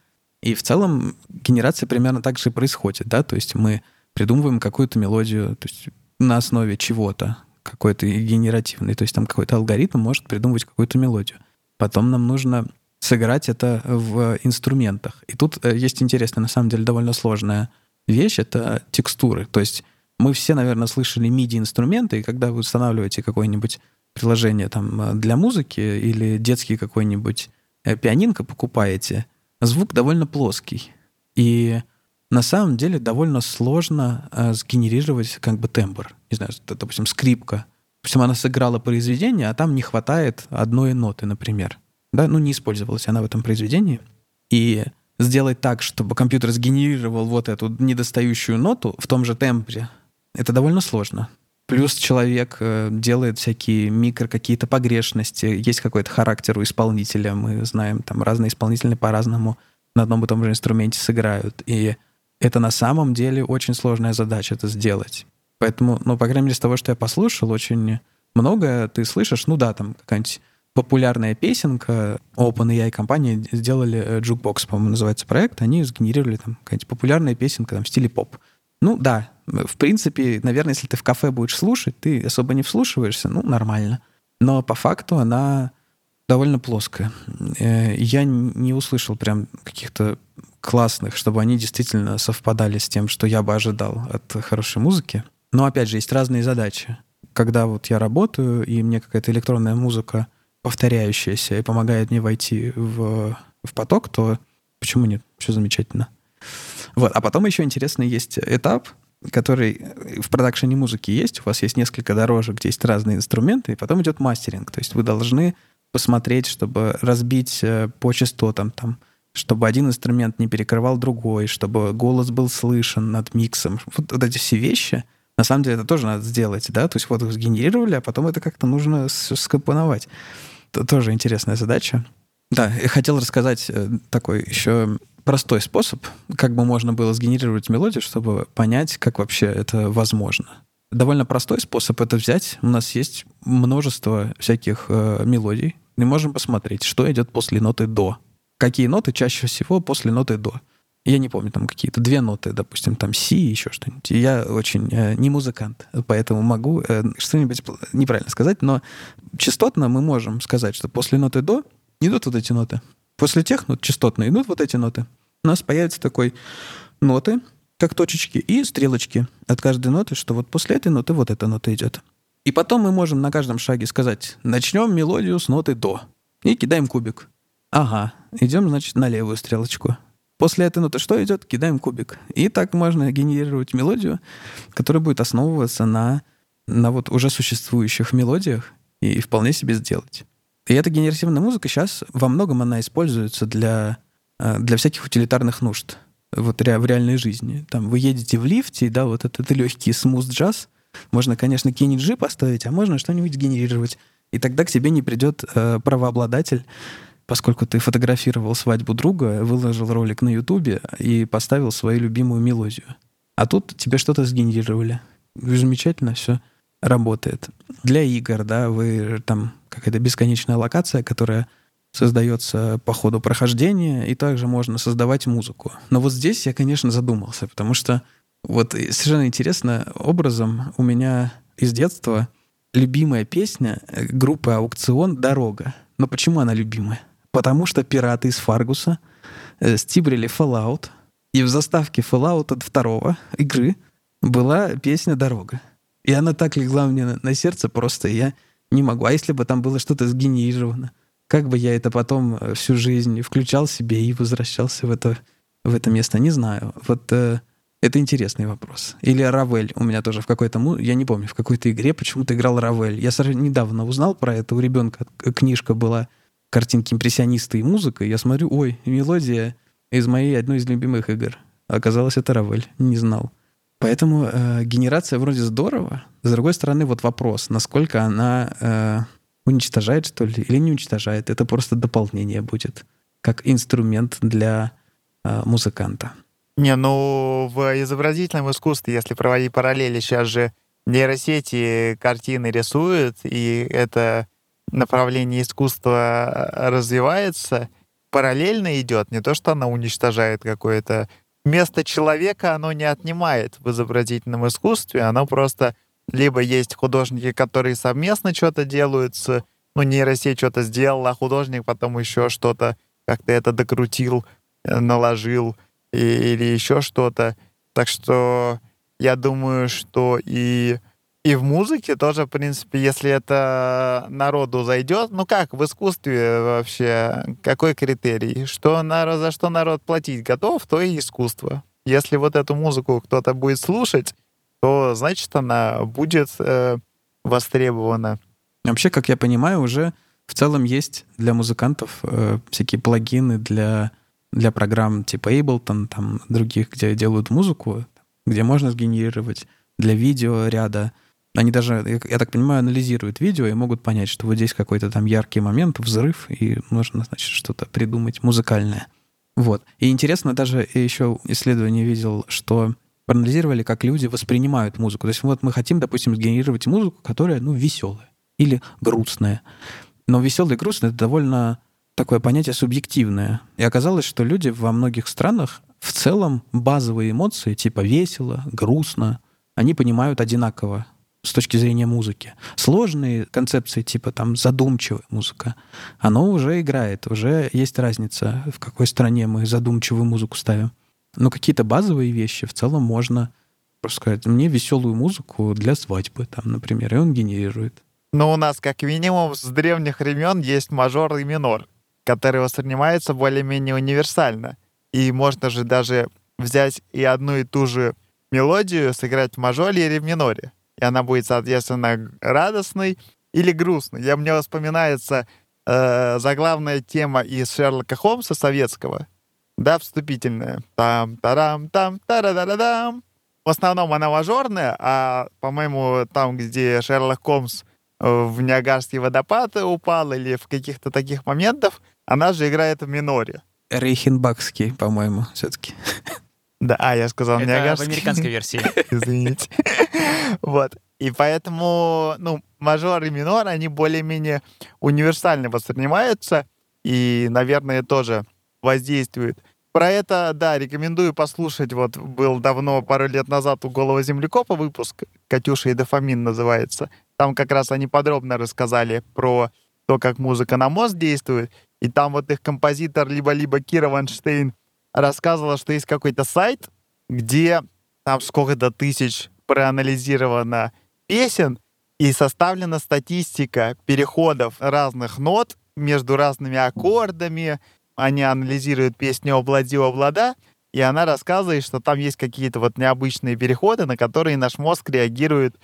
И в целом генерация примерно так же и происходит, да, то есть мы придумываем какую-то мелодию, то есть на основе чего-то, какой-то генеративный, то есть там какой-то алгоритм может придумывать какую-то мелодию. Потом нам нужно сыграть это в инструментах. И тут э, есть интересная, на самом деле, довольно сложная вещь — это текстуры. То есть мы все, наверное, слышали MIDI-инструменты, и когда вы устанавливаете какое-нибудь приложение там для музыки или детский какой-нибудь э, пианинка покупаете, звук довольно плоский. И на самом деле довольно сложно э, сгенерировать как бы тембр. Не знаю, допустим, скрипка. Допустим, она сыграла произведение, а там не хватает одной ноты, например. Да, ну не использовалась она в этом произведении. И сделать так, чтобы компьютер сгенерировал вот эту недостающую ноту в том же тембре, это довольно сложно. Плюс человек э, делает всякие микро какие-то погрешности, есть какой-то характер у исполнителя, мы знаем, там разные исполнители по-разному на одном и том же инструменте сыграют. И это на самом деле очень сложная задача это сделать. Поэтому, ну, по крайней мере, с того, что я послушал, очень много ты слышишь, ну да, там какая-нибудь популярная песенка, OpenAI компания сделали Jukebox, по-моему, называется проект, они сгенерировали там какая-нибудь популярная песенка там в стиле поп. Ну да, в принципе, наверное, если ты в кафе будешь слушать, ты особо не вслушиваешься, ну, нормально. Но по факту она довольно плоская. Э, я не услышал прям каких-то классных, чтобы они действительно совпадали с тем, что я бы ожидал от хорошей музыки. Но опять же, есть разные задачи. Когда вот я работаю, и мне какая-то электронная музыка повторяющаяся и помогает мне войти в, в поток, то почему нет? Все замечательно. Вот. А потом еще интересный есть этап, который в продакшене музыки есть. У вас есть несколько дорожек, где есть разные инструменты, и потом идет мастеринг. То есть вы должны посмотреть, чтобы разбить э, по частотам там, чтобы один инструмент не перекрывал другой, чтобы голос был слышен над миксом. Вот, вот эти все вещи, на самом деле, это тоже надо сделать, да, то есть вот их сгенерировали, а потом это как-то нужно скомпоновать. Это тоже интересная задача. Да, я хотел рассказать э, такой еще простой способ, как бы можно было сгенерировать мелодию, чтобы понять, как вообще это возможно. Довольно простой способ это взять. У нас есть множество всяких э, мелодий. Мы можем посмотреть, что идет после ноты до какие ноты чаще всего после ноты до. Я не помню, там какие-то две ноты, допустим, там си, еще что-нибудь. Я очень э, не музыкант, поэтому могу э, что-нибудь неправильно сказать, но частотно мы можем сказать, что после ноты до идут вот эти ноты. После тех нот частотно идут вот эти ноты. У нас появится такой ноты, как точечки, и стрелочки от каждой ноты, что вот после этой ноты вот эта нота идет. И потом мы можем на каждом шаге сказать, начнем мелодию с ноты до. И кидаем кубик. Ага, идем, значит, на левую стрелочку. После этой ноты что идет? Кидаем кубик. И так можно генерировать мелодию, которая будет основываться на, на вот уже существующих мелодиях и вполне себе сделать. И эта генеративная музыка сейчас во многом она используется для, э, для всяких утилитарных нужд вот в реальной жизни. Там вы едете в лифте, да, вот этот легкий смуз джаз. Можно, конечно, Kenny поставить, а можно что-нибудь генерировать. И тогда к тебе не придет э, правообладатель поскольку ты фотографировал свадьбу друга, выложил ролик на Ютубе и поставил свою любимую мелодию. А тут тебе что-то сгенерировали. Замечательно все работает. Для игр, да, вы там какая-то бесконечная локация, которая создается по ходу прохождения, и также можно создавать музыку. Но вот здесь я, конечно, задумался, потому что вот совершенно интересно образом у меня из детства любимая песня группы «Аукцион» «Дорога». Но почему она любимая? Потому что пираты из Фаргуса э, стибрили Fallout, и в заставке Fallout от второго игры была песня «Дорога». И она так легла мне на, на сердце просто, я не могу. А если бы там было что-то сгенерировано, как бы я это потом э, всю жизнь включал себе и возвращался в это, в это место, не знаю. Вот э, это интересный вопрос. Или Равель у меня тоже в какой-то, я не помню, в какой-то игре почему-то играл Равель. Я недавно узнал про это, у ребенка книжка была картинки импрессиониста и музыка, я смотрю, ой, мелодия из моей одной из любимых игр. Оказалось, это Равель. Не знал. Поэтому э, генерация вроде здорово. С другой стороны, вот вопрос, насколько она э, уничтожает, что ли, или не уничтожает. Это просто дополнение будет, как инструмент для э, музыканта. Не, ну в изобразительном искусстве, если проводить параллели, сейчас же нейросети картины рисуют, и это направление искусства э, развивается, параллельно идет, не то, что она уничтожает какое-то место человека оно не отнимает в изобразительном искусстве, оно просто либо есть художники, которые совместно что-то делают с, ну, нейросеть что-то сделала, а художник потом еще что-то как-то это докрутил, э, наложил и, или еще что-то. Так что я думаю, что и и в музыке тоже, в принципе, если это народу зайдет, ну как в искусстве вообще, какой критерий? Что народ, за что народ платить готов, то и искусство. Если вот эту музыку кто-то будет слушать, то значит она будет э, востребована. Вообще, как я понимаю, уже в целом есть для музыкантов э, всякие плагины для, для программ типа Ableton, там других, где делают музыку, где можно сгенерировать для видео ряда они даже, я так понимаю, анализируют видео и могут понять, что вот здесь какой-то там яркий момент, взрыв, и нужно, значит, что-то придумать музыкальное. Вот. И интересно, даже еще исследование видел, что проанализировали, как люди воспринимают музыку. То есть вот мы хотим, допустим, сгенерировать музыку, которая, ну, веселая или грустная. Но веселый и грустный — это довольно такое понятие субъективное. И оказалось, что люди во многих странах в целом базовые эмоции, типа весело, грустно, они понимают одинаково с точки зрения музыки. Сложные концепции, типа там задумчивая музыка, оно уже играет, уже есть разница, в какой стране мы задумчивую музыку ставим. Но какие-то базовые вещи в целом можно просто сказать, мне веселую музыку для свадьбы, там, например, и он генерирует. Но у нас, как минимум, с древних времен есть мажор и минор, которые воспринимаются более-менее универсально. И можно же даже взять и одну и ту же мелодию сыграть в мажоре или в миноре и она будет, соответственно, радостной или грустной. Я, мне вспоминается э, заглавная тема из Шерлока Холмса советского, да, вступительная. Там, тарам, там, тарададам. В основном она мажорная, а, по-моему, там, где Шерлок Холмс в Ниагарский водопад упал или в каких-то таких моментах, она же играет в миноре. Рейхенбахский, по-моему, все-таки. <laughs> Да, а, я сказал Это Ниагарский. в американской версии. <laughs> Извините. Вот. И поэтому, ну, мажор и минор, они более-менее универсально воспринимаются и, наверное, тоже воздействуют. Про это, да, рекомендую послушать. Вот был давно, пару лет назад у Голого Землекопа выпуск «Катюша и дофамин» называется. Там как раз они подробно рассказали про то, как музыка на мозг действует. И там вот их композитор либо-либо Кира Ванштейн рассказывала, что есть какой-то сайт, где там сколько-то тысяч проанализировано песен и составлена статистика переходов разных нот между разными аккордами. Они анализируют песню «Облади, облада», и она рассказывает, что там есть какие-то вот необычные переходы, на которые наш мозг реагирует,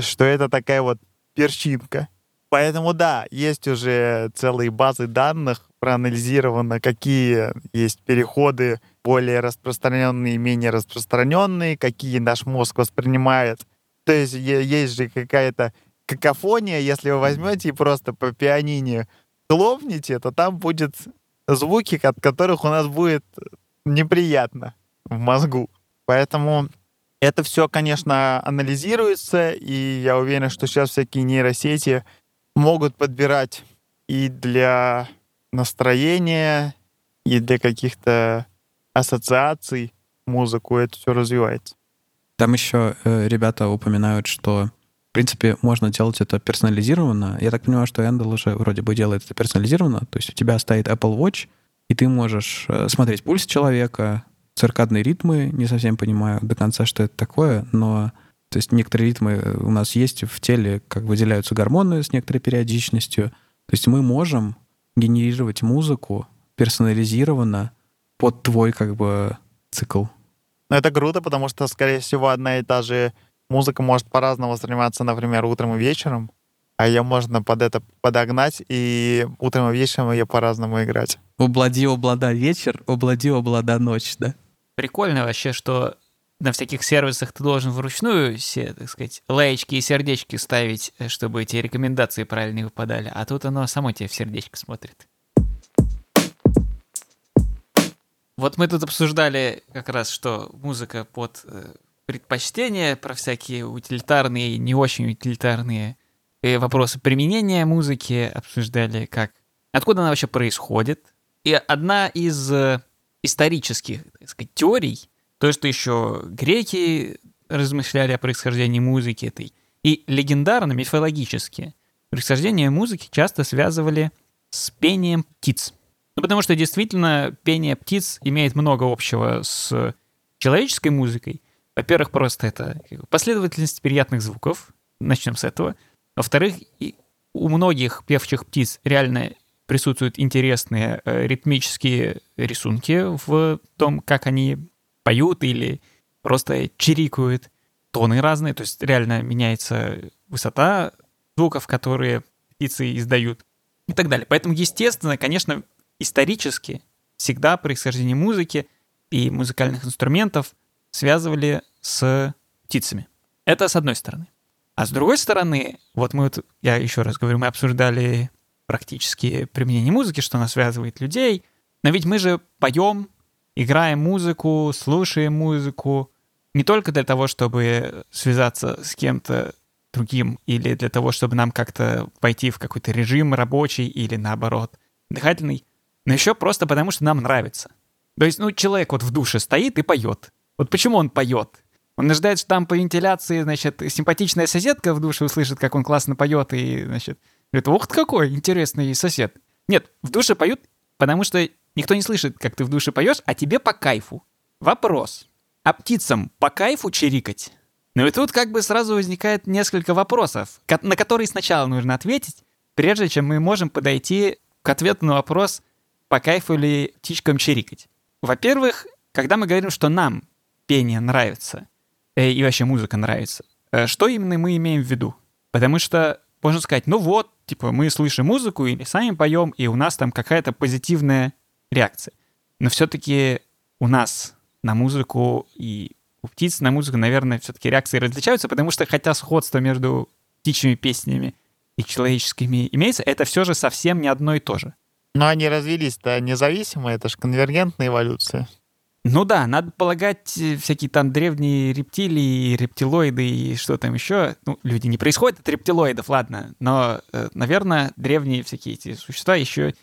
что это такая вот перчинка. Поэтому да, есть уже целые базы данных, проанализировано, какие есть переходы более распространенные менее распространенные, какие наш мозг воспринимает. То есть есть же какая-то какофония, если вы возьмете и просто по пианине хлопнете, то там будет звуки, от которых у нас будет неприятно в мозгу. Поэтому это все, конечно, анализируется, и я уверен, что сейчас всякие нейросети могут подбирать и для настроения, и для каких-то ассоциаций музыку это все развивается. Там еще э, ребята упоминают, что в принципе можно делать это персонализированно. Я так понимаю, что Эндел уже вроде бы делает это персонализированно. То есть у тебя стоит Apple Watch, и ты можешь э, смотреть пульс человека, циркадные ритмы, не совсем понимаю до конца, что это такое, но то есть некоторые ритмы у нас есть в теле, как выделяются гормоны с некоторой периодичностью. То есть мы можем генерировать музыку персонализированно под твой как бы цикл. Ну, это круто, потому что, скорее всего, одна и та же музыка может по-разному восприниматься, например, утром и вечером, а ее можно под это подогнать, и утром и вечером ее по-разному играть. Облади, облада вечер, облади, облада ночь, да? Прикольно вообще, что на всяких сервисах ты должен вручную все, так сказать, лаечки и сердечки ставить, э, чтобы эти рекомендации правильно выпадали, а тут оно само тебе в сердечко смотрит. Вот мы тут обсуждали как раз, что музыка под э, предпочтения, про всякие утилитарные и не очень утилитарные э, вопросы применения музыки, обсуждали, как откуда она вообще происходит. И одна из исторических, так сказать, теорий, то, что еще греки размышляли о происхождении музыки этой, и легендарно, мифологически, происхождение музыки часто связывали с пением птиц. Ну, потому что действительно пение птиц имеет много общего с человеческой музыкой. Во-первых, просто это последовательность приятных звуков. Начнем с этого. Во-вторых, у многих певчих птиц реально присутствуют интересные э, ритмические рисунки в том, как они поют или просто чирикают. Тоны разные, то есть реально меняется высота звуков, которые птицы издают и так далее. Поэтому, естественно, конечно, исторически всегда происхождение музыки и музыкальных инструментов связывали с птицами. Это с одной стороны. А с другой стороны, вот мы, вот, я еще раз говорю, мы обсуждали практически применение музыки, что она связывает людей, но ведь мы же поем, играем музыку, слушаем музыку не только для того, чтобы связаться с кем-то другим или для того, чтобы нам как-то войти в какой-то режим рабочий или наоборот дыхательный, но еще просто потому, что нам нравится. То есть, ну, человек вот в душе стоит и поет. Вот почему он поет? Он ожидает, что там по вентиляции, значит, симпатичная соседка в душе услышит, как он классно поет, и, значит, говорит, ух ты какой интересный сосед. Нет, в душе поют, потому что никто не слышит, как ты в душе поешь, а тебе по кайфу. Вопрос. А птицам по кайфу чирикать? Ну и тут как бы сразу возникает несколько вопросов, на которые сначала нужно ответить, прежде чем мы можем подойти к ответу на вопрос, по кайфу ли птичкам чирикать. Во-первых, когда мы говорим, что нам пение нравится, э, и вообще музыка нравится, э, что именно мы имеем в виду? Потому что можно сказать, ну вот, типа, мы слышим музыку или сами поем, и у нас там какая-то позитивная реакция. Но все-таки у нас на музыку и у птиц на музыку, наверное, все-таки реакции различаются, потому что хотя сходство между птичьими песнями и человеческими имеется, это все же совсем не одно и то же. Но они развились-то независимо, это же конвергентная эволюция. Ну да, надо полагать, э, всякие там древние рептилии, рептилоиды и что там еще. Ну, люди не происходят от рептилоидов, ладно, но, э, наверное, древние всякие эти существа еще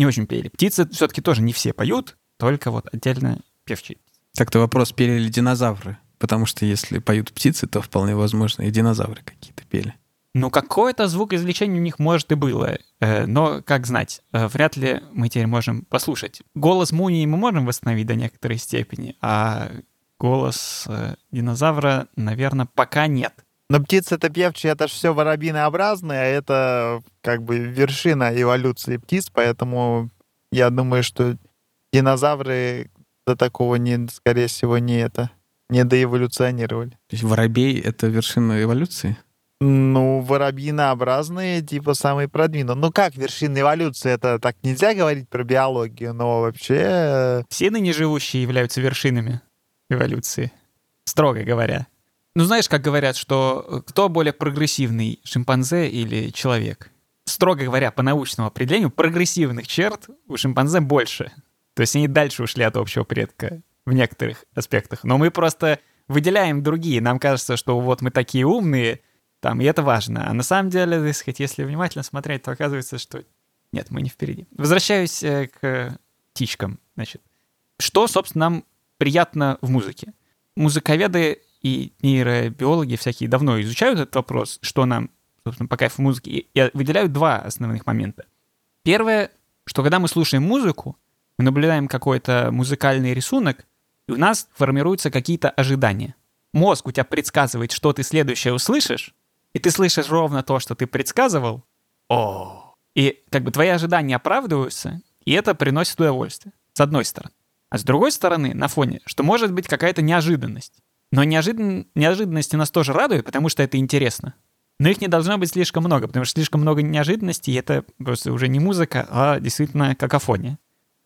не очень пели. Птицы все-таки тоже не все поют, только вот отдельно певчие. Так-то вопрос, пели ли динозавры? Потому что если поют птицы, то вполне возможно и динозавры какие-то пели. Ну, какой-то звукоизвлечение у них, может, и было. Э, но, как знать, э, вряд ли мы теперь можем послушать. Голос Мунии мы можем восстановить до некоторой степени, а голос э, динозавра, наверное, пока нет. Но птицы это певчие, это же все воробинообразные, а это как бы вершина эволюции птиц, поэтому я думаю, что динозавры до такого, не, скорее всего, не это, не доэволюционировали. То есть воробей — это вершина эволюции? Ну, воробьинообразные, типа, самые продвинутые. Ну, как вершина эволюции? Это так нельзя говорить про биологию, но вообще... Э, Все ныне живущие являются вершинами эволюции, строго говоря. Ну, знаешь, как говорят, что э, кто более прогрессивный, шимпанзе или человек? Строго говоря, по научному определению, прогрессивных черт у шимпанзе больше. То есть они дальше ушли от общего предка в некоторых аспектах. Но мы просто выделяем другие. Нам кажется, что вот мы такие умные, там, и это важно. А на самом деле, сказать, если внимательно смотреть, то оказывается, что нет, мы не впереди. Возвращаюсь э, к птичкам, значит. Что, собственно, нам приятно в музыке? Музыковеды и нейробиологи всякие давно изучают этот вопрос, что нам, собственно, по кайфу музыки, и выделяют два основных момента. Первое, что когда мы слушаем музыку, мы наблюдаем какой-то музыкальный рисунок, и у нас формируются какие-то ожидания. Мозг у тебя предсказывает, что ты следующее услышишь, и ты слышишь ровно то, что ты предсказывал, о, И как бы твои ожидания оправдываются, и это приносит удовольствие, с одной стороны. А с другой стороны, на фоне, что может быть какая-то неожиданность. Но неожидан... неожиданности нас тоже радуют, потому что это интересно. Но их не должно быть слишком много, потому что слишком много неожиданностей, это просто уже не музыка, а действительно какофония.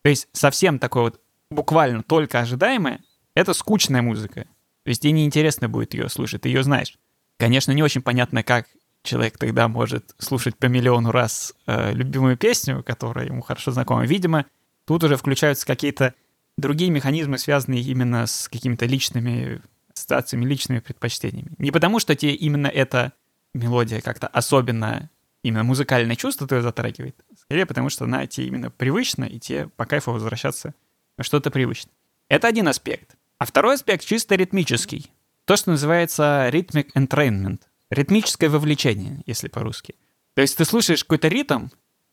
То есть совсем такое вот буквально только ожидаемое — это скучная музыка. То есть тебе неинтересно будет ее слушать, ты ее знаешь. Конечно, не очень понятно, как человек тогда может слушать по миллиону раз э, любимую песню, которая ему хорошо знакома. Видимо, тут уже включаются какие-то другие механизмы, связанные именно с какими-то личными ассоциациями, личными предпочтениями. Не потому, что тебе именно эта мелодия как-то особенно именно музыкальное чувство твое затрагивает, скорее потому, что она тебе именно привычна, и тебе по кайфу возвращаться что-то привычное. Это один аспект. А второй аспект чисто ритмический. То, что называется rhythmic entrainment — Ритмическое вовлечение, если по-русски. То есть ты слушаешь какой-то ритм,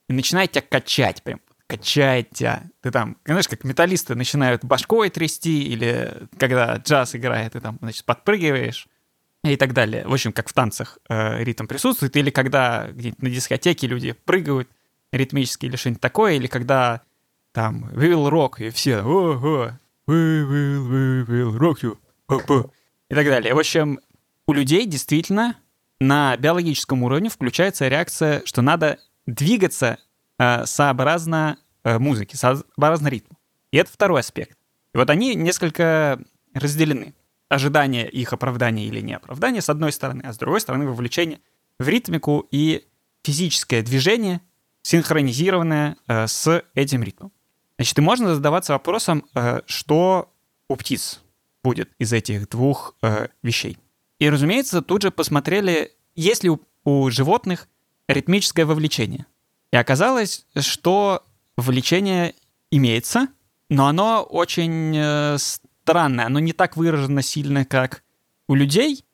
и начинает тебя качать, прям качает тебя. Ты там, знаешь, как металлисты начинают башкой трясти, или когда джаз играет, ты там, значит, подпрыгиваешь и так далее. В общем, как в танцах э, ритм присутствует, или когда на дискотеке люди прыгают ритмически или что-нибудь такое, или когда там will rock, и все we will, we will rock you, и так далее. В общем, у людей действительно на биологическом уровне включается реакция, что надо двигаться э, сообразно э, музыке, сообразно ритму. И это второй аспект. И вот они несколько разделены. Ожидание их оправдания или неоправдания с одной стороны, а с другой стороны вовлечение в ритмику и физическое движение, синхронизированное э, с этим ритмом. Значит, и можно задаваться вопросом, э, что у птиц будет из этих двух э, вещей. И, разумеется, тут же посмотрели, есть ли у, у животных ритмическое вовлечение. И оказалось, что вовлечение имеется, но оно очень э, странное, оно не так выражено сильно, как у людей,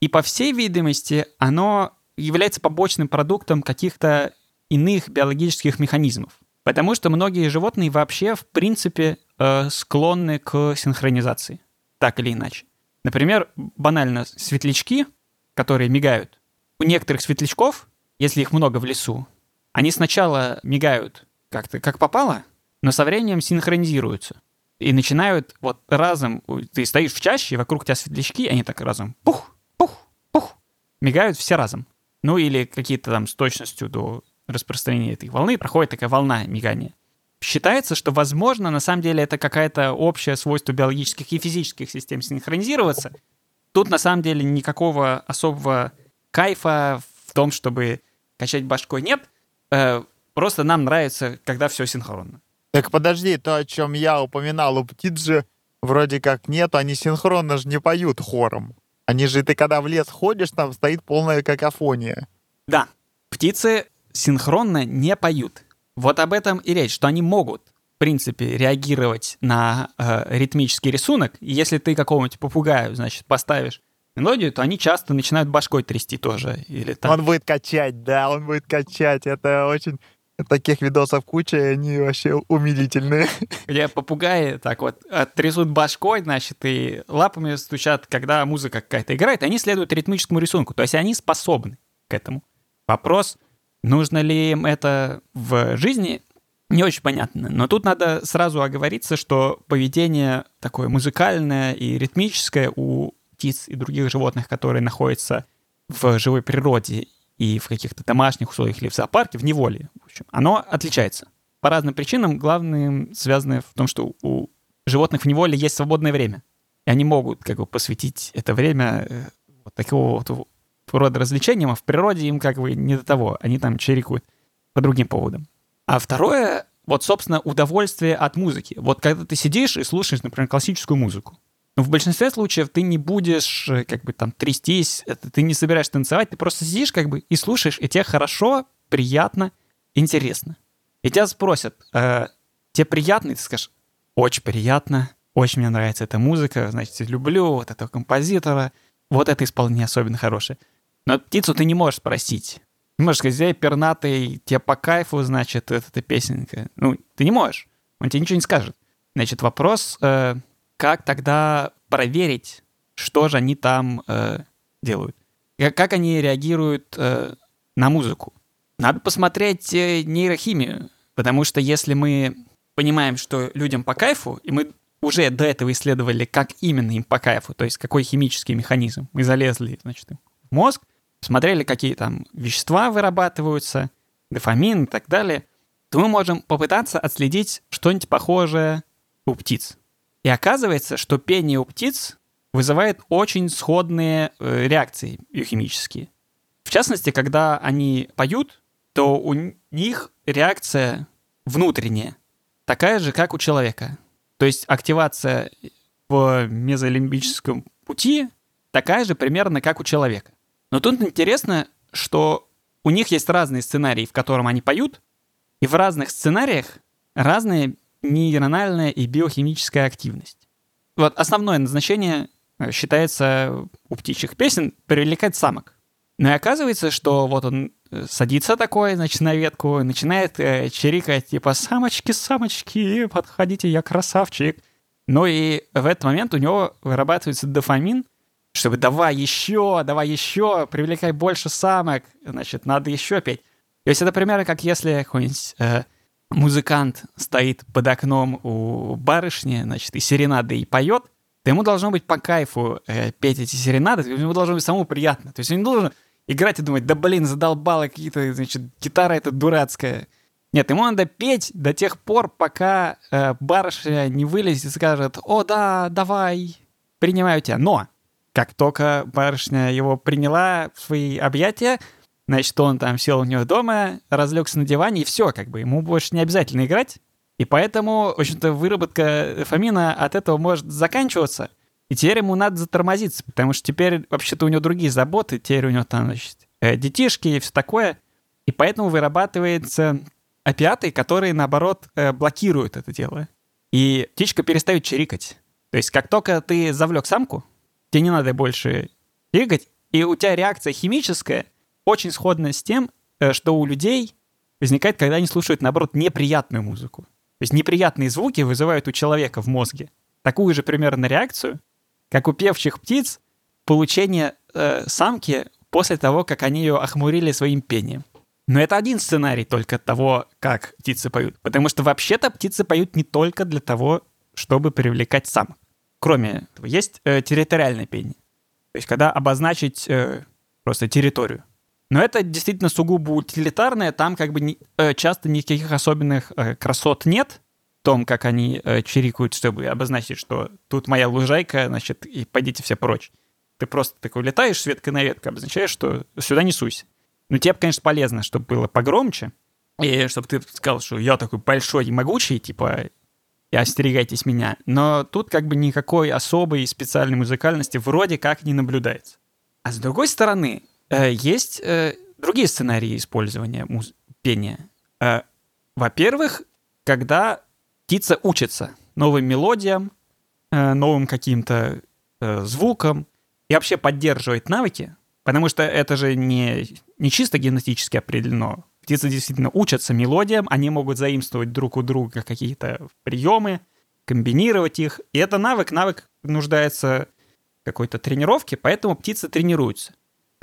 и по всей видимости оно является побочным продуктом каких-то иных биологических механизмов. Потому что многие животные вообще, в принципе, э, склонны к синхронизации, так или иначе. Например, банально светлячки, которые мигают. У некоторых светлячков, если их много в лесу, они сначала мигают как-то как попало, но со временем синхронизируются. И начинают вот разом, ты стоишь в чаще, вокруг тебя светлячки, они так разом пух, пух, пух, мигают все разом. Ну или какие-то там с точностью до распространения этой волны проходит такая волна мигания считается, что, возможно, на самом деле это какая-то общее свойство биологических и физических систем синхронизироваться. Тут, на самом деле, никакого особого кайфа в том, чтобы качать башкой нет. Просто нам нравится, когда все синхронно. Так подожди, то, о чем я упоминал, у птиц же вроде как нет, они синхронно же не поют хором. Они же, ты когда в лес ходишь, там стоит полная какофония. Да, птицы синхронно не поют. Вот об этом и речь, что они могут, в принципе, реагировать на э, ритмический рисунок. Если ты какому-нибудь попугаю, значит, поставишь мелодию, то они часто начинают башкой трясти тоже. Или там... Он будет качать, да, он будет качать. Это очень... Таких видосов куча, и они вообще умилительные. Где попугаи так вот трясут башкой, значит, и лапами стучат, когда музыка какая-то играет, они следуют ритмическому рисунку. То есть они способны к этому. Вопрос, Нужно ли им это в жизни, не очень понятно. Но тут надо сразу оговориться, что поведение такое музыкальное и ритмическое у птиц и других животных, которые находятся в живой природе и в каких-то домашних условиях или в зоопарке, в неволе, в общем, оно отличается. По разным причинам, главным связаны в том, что у животных в неволе есть свободное время. И они могут как бы посвятить это время э, вот такого вот рода развлечениям, а в природе им как бы не до того. Они там чирикают по другим поводам. А второе, вот, собственно, удовольствие от музыки. Вот когда ты сидишь и слушаешь, например, классическую музыку, в большинстве случаев ты не будешь э, как бы там трястись, ты не собираешься танцевать, ты просто сидишь как бы и слушаешь, и тебе хорошо, приятно, интересно. И тебя спросят, э, тебе приятно? И ты скажешь, очень приятно, очень мне нравится эта музыка, значит, люблю вот этого композитора, вот это исполнение особенно хорошее. Но птицу ты не можешь спросить. Не можешь сказать, эй, пернатый, тебе по кайфу, значит, эта песенка. Ну, ты не можешь. Он тебе ничего не скажет. Значит, вопрос, э, как тогда проверить, что же они там э, делают? Как, как они реагируют э, на музыку? Надо посмотреть э, нейрохимию, потому что если мы понимаем, что людям по кайфу, и мы уже до этого исследовали, как именно им по кайфу, то есть какой химический механизм. Мы залезли, значит, в мозг, смотрели, какие там вещества вырабатываются, дофамин и так далее, то мы можем попытаться отследить что-нибудь похожее у птиц. И оказывается, что пение у птиц вызывает очень сходные э, реакции биохимические. В частности, когда они поют, то у них реакция внутренняя, такая же, как у человека. То есть активация в мезолимбическом пути такая же примерно, как у человека. Но тут интересно, что у них есть разные сценарии, в котором они поют, и в разных сценариях разная нейрональная и биохимическая активность. Вот основное назначение э, считается у птичьих песен привлекать самок. Но и оказывается, что вот он э, садится такой, значит, на ветку, начинает э, чирикать, типа, «Самочки, самочки, подходите, я красавчик». Ну и в этот момент у него вырабатывается дофамин, чтобы давай еще, давай еще, привлекай больше самок, значит, надо еще петь. То есть это примерно как если какой-нибудь э, музыкант стоит под окном у барышни, значит, и серенады и поет, то ему должно быть по кайфу э, петь эти серенады, ему должно быть самому приятно. То есть он не должен играть и думать, да блин, задолбала какие-то, значит, гитара эта дурацкая. Нет, ему надо петь до тех пор, пока э, барышня не вылезет и скажет, о да, давай, принимаю тебя. Но как только барышня его приняла в свои объятия, значит, он там сел у нее дома, разлегся на диване, и все, как бы, ему больше не обязательно играть. И поэтому, в общем-то, выработка дофамина от этого может заканчиваться — и теперь ему надо затормозиться, потому что теперь вообще-то у него другие заботы, теперь у него там, значит, э, детишки и все такое. И поэтому вырабатывается опиаты, которые, наоборот, э, блокируют это дело. И птичка перестает чирикать. То есть как только ты завлек самку, тебе не надо больше чирикать, и у тебя реакция химическая очень сходная с тем, э, что у людей возникает, когда они слушают, наоборот, неприятную музыку. То есть неприятные звуки вызывают у человека в мозге такую же примерно реакцию, как у певчих птиц, получение э, самки после того, как они ее охмурили своим пением. Но это один сценарий только того, как птицы поют. Потому что вообще-то птицы поют не только для того, чтобы привлекать самок. Кроме этого, есть э, территориальное пение. То есть когда обозначить э, просто территорию. Но это действительно сугубо утилитарное, там как бы не, э, часто никаких особенных э, красот нет, том, как они э, чирикают, чтобы обозначить, что тут моя лужайка, значит, и пойдите все прочь. Ты просто такой летаешь с веткой на ветку, обозначаешь, что сюда не суйся. Ну, тебе, конечно, полезно, чтобы было погромче, и чтобы ты сказал, что я такой большой и могучий, типа, и остерегайтесь меня. Но тут как бы никакой особой специальной музыкальности вроде как не наблюдается. А с другой стороны, есть э, другие сценарии использования муз- пения. Э, во-первых, когда птица учится новым мелодиям, э, новым каким-то э, звукам и вообще поддерживает навыки, потому что это же не, не чисто генетически определено. Птицы действительно учатся мелодиям, они могут заимствовать друг у друга какие-то приемы, комбинировать их. И это навык, навык нуждается в какой-то тренировке, поэтому птицы тренируются.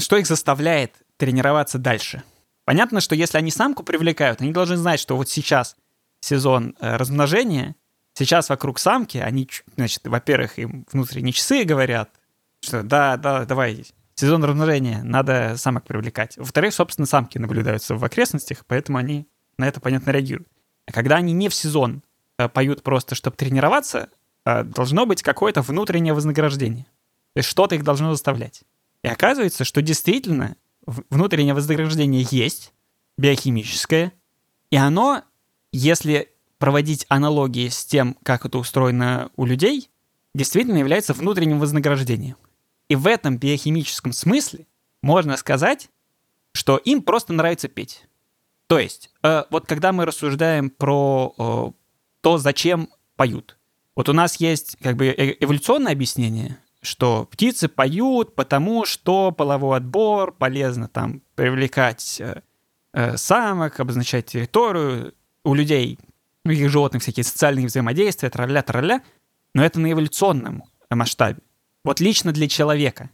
Что их заставляет тренироваться дальше? Понятно, что если они самку привлекают, они должны знать, что вот сейчас сезон э, размножения. Сейчас вокруг самки, они, значит, во-первых, им внутренние часы говорят, что да, да, давай, сезон размножения, надо самок привлекать. Во-вторых, собственно, самки наблюдаются в окрестностях, поэтому они на это, понятно, реагируют. А когда они не в сезон а поют просто, чтобы тренироваться, а должно быть какое-то внутреннее вознаграждение. То есть что-то их должно заставлять. И оказывается, что действительно внутреннее вознаграждение есть, биохимическое, и оно если проводить аналогии с тем, как это устроено у людей, действительно является внутренним вознаграждением. И в этом биохимическом смысле можно сказать, что им просто нравится петь. То есть, э, вот когда мы рассуждаем про э, то, зачем поют, вот у нас есть как бы э, эволюционное объяснение, что птицы поют, потому что половой отбор полезно там привлекать э, э, самок, обозначать территорию, у людей, у других животных всякие социальные взаимодействия, тролля тролля но это на эволюционном масштабе. Вот лично для человека,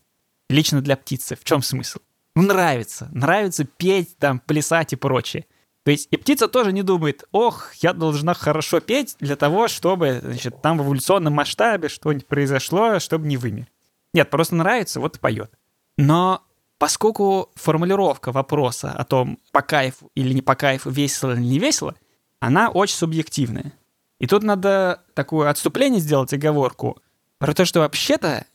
лично для птицы, в чем смысл? Ну, нравится. Нравится петь, там, плясать и прочее. То есть и птица тоже не думает, ох, я должна хорошо петь для того, чтобы, значит, там в эволюционном масштабе что-нибудь произошло, чтобы не вымер. Нет, просто нравится, вот и поет. Но поскольку формулировка вопроса о том, по кайфу или не по кайфу, весело или не весело, она очень субъективная. И тут надо такое отступление сделать, оговорку, про то, что вообще-то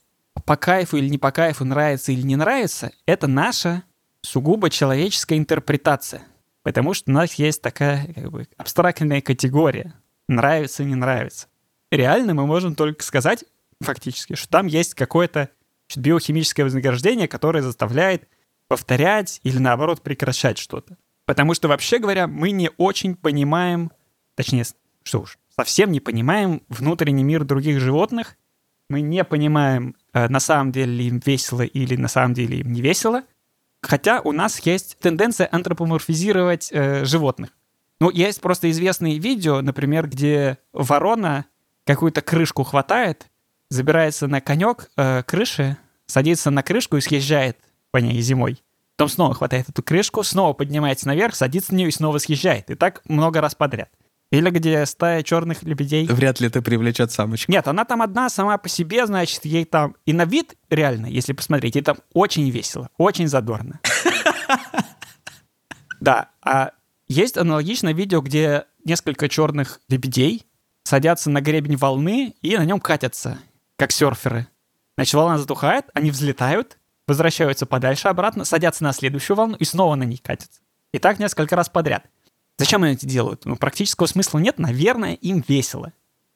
по кайфу или не по кайфу, нравится или не нравится, это наша сугубо человеческая интерпретация. Потому что у нас есть такая как бы, абстрактная категория. Нравится, не нравится. Реально мы можем только сказать, фактически, что там есть какое-то биохимическое вознаграждение, которое заставляет повторять или наоборот прекращать что-то. Потому что, вообще говоря, мы не очень понимаем, точнее, что уж, совсем не понимаем внутренний мир других животных. Мы не понимаем, э, на самом деле им весело или на самом деле им не весело. Хотя у нас есть тенденция антропоморфизировать э, животных. Ну, есть просто известные видео, например, где ворона какую-то крышку хватает, забирается на конек э, крыши, садится на крышку и съезжает по ней зимой. Потом снова хватает эту крышку, снова поднимается наверх, садится на нее и снова съезжает. И так много раз подряд. Или где стая черных лебедей. Вряд ли это привлечет самочку. Нет, она там одна сама по себе, значит, ей там... И на вид, реально, если посмотреть, ей там очень весело, очень задорно. <laughs> Да, а есть аналогичное видео, где несколько черных лебедей садятся на гребень волны и на нем катятся, как серферы. Значит, волна затухает, они взлетают, возвращаются подальше обратно, садятся на следующую волну и снова на ней катятся. И так несколько раз подряд. Зачем они это делают? Ну, практического смысла нет, наверное, им весело.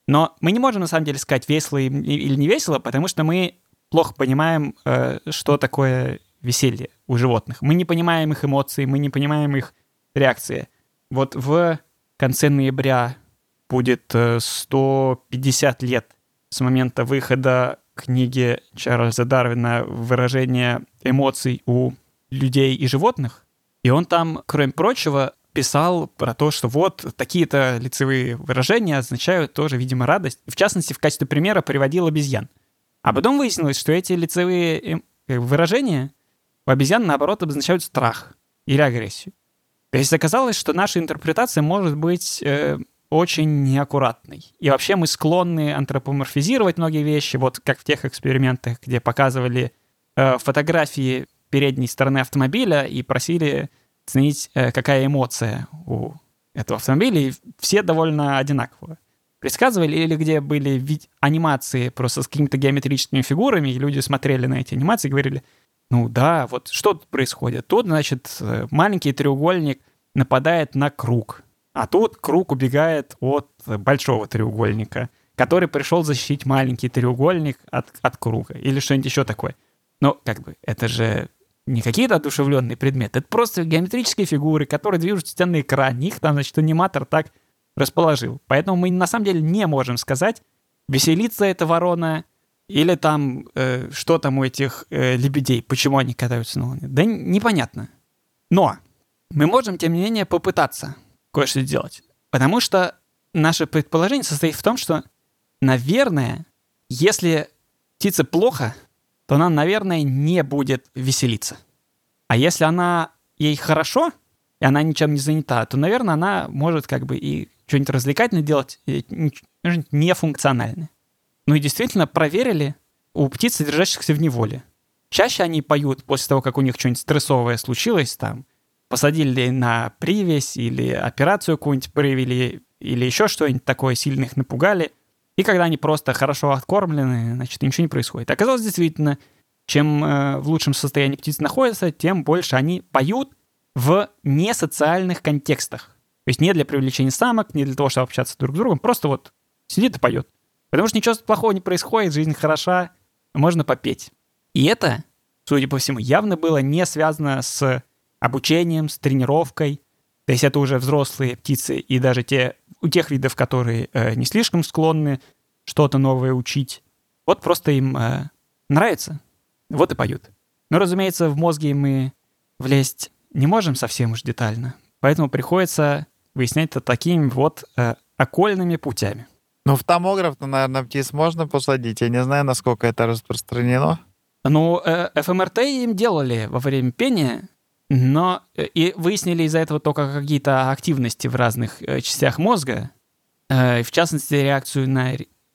Но мы не можем на самом деле сказать, весело им или не весело, потому что мы плохо понимаем, э, что такое веселье у животных. Мы не понимаем их эмоций, мы не понимаем их реакции. Вот в конце ноября будет 150 э, лет с момента выхода книги Чарльза Дарвина «Выражение эмоций у людей и животных». И он там, кроме прочего, писал про то, что вот такие-то лицевые выражения означают тоже, видимо, радость. В частности, в качестве примера приводил обезьян. А потом выяснилось, что эти лицевые эм, э, выражения у обезьян, наоборот, обозначают страх или агрессию. То есть оказалось, что наша интерпретация может быть э, очень неаккуратной. И вообще мы склонны антропоморфизировать многие вещи, вот как в тех экспериментах, где показывали э, фотографии передней стороны автомобиля и просили оценить, э, какая эмоция у этого автомобиля, и все довольно одинаковые. Предсказывали, или где были анимации просто с какими-то геометрическими фигурами, и люди смотрели на эти анимации и говорили, ну да, вот что тут происходит? Тут, значит, э, маленький треугольник нападает на круг, а тут круг убегает от большого треугольника, который пришел защитить маленький треугольник от, от круга, или что-нибудь еще такое. Но как бы это же не какие-то одушевленные предметы, это просто геометрические фигуры, которые движутся на экране. Их там, значит, аниматор так расположил. Поэтому мы на самом деле не можем сказать, веселится эта ворона или там э, что там у этих э, лебедей, почему они катаются на волне. Да непонятно. Но мы можем, тем не менее, попытаться кое-что сделать. Потому что наше предположение состоит в том, что, наверное, если птице плохо, то она, наверное, не будет веселиться. А если она ей хорошо, и она ничем не занята, то, наверное, она может как бы и что-нибудь развлекательное делать, нефункциональное. Ну и действительно проверили у птиц, содержащихся в неволе. Чаще они поют после того, как у них что-нибудь стрессовое случилось, там, посадили на привязь или операцию какую-нибудь провели, или еще что-нибудь такое, сильно их напугали – и когда они просто хорошо откормлены, значит, ничего не происходит. Оказалось, действительно, чем э, в лучшем состоянии птицы находятся, тем больше они поют в несоциальных контекстах. То есть не для привлечения самок, не для того, чтобы общаться друг с другом, просто вот сидит и поет. Потому что ничего плохого не происходит, жизнь хороша, можно попеть. И это, судя по всему, явно было не связано с обучением, с тренировкой. То есть это уже взрослые птицы и даже те у тех видов, которые э, не слишком склонны что-то новое учить. Вот просто им э, нравится, вот и поют. Но, разумеется, в мозге мы влезть не можем совсем уж детально, поэтому приходится выяснять это такими вот э, окольными путями. Ну, в томограф-то, наверное, птиц можно посадить. Я не знаю, насколько это распространено. Ну, э, ФМРТ им делали во время пения, но э, и выяснили из-за этого только какие-то активности в разных э, частях мозга, э, в частности, реакцию на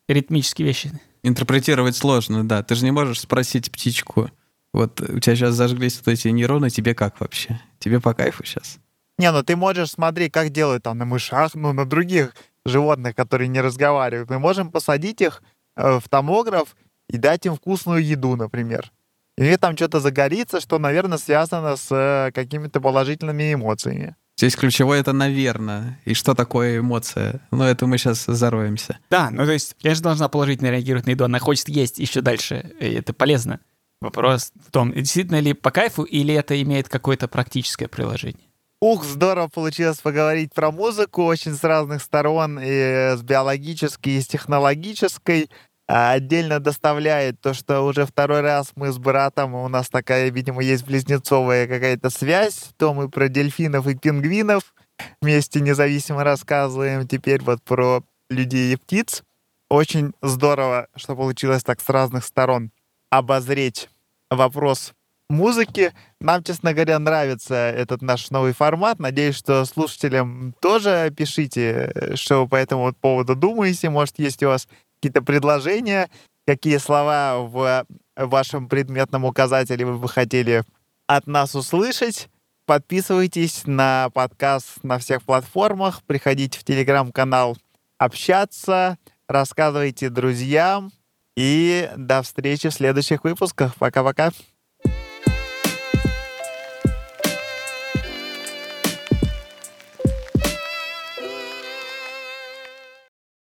ритмические вещи. Интерпретировать сложно, да. Ты же не можешь спросить птичку, вот у тебя сейчас зажглись вот эти нейроны, тебе как вообще? Тебе по кайфу сейчас? Не, ну ты можешь, смотри, как делают там на мышах, ну на других животных, которые не разговаривают. Мы можем посадить их в томограф и дать им вкусную еду, например. И там что-то загорится, что, наверное, связано с э, какими-то положительными эмоциями. Здесь ключевое это «наверное». И что такое эмоция? Ну, это мы сейчас зароемся. Да, ну то есть, конечно, должна положительно реагировать на еду. Она хочет есть еще дальше. И это полезно. Вопрос в том, действительно ли по кайфу или это имеет какое-то практическое приложение? Ух, здорово получилось поговорить про музыку очень с разных сторон, и с биологической, и с технологической. А отдельно доставляет то, что уже второй раз мы с братом, у нас такая, видимо, есть близнецовая какая-то связь, то мы про дельфинов и пингвинов вместе независимо рассказываем, теперь вот про людей и птиц. Очень здорово, что получилось так с разных сторон обозреть вопрос музыки. Нам, честно говоря, нравится этот наш новый формат. Надеюсь, что слушателям тоже пишите, что вы по этому поводу думаете. Может, есть у вас какие-то предложения, какие слова в вашем предметном указателе вы бы хотели от нас услышать. Подписывайтесь на подкаст на всех платформах, приходите в телеграм-канал общаться, рассказывайте друзьям, и до встречи в следующих выпусках. Пока-пока.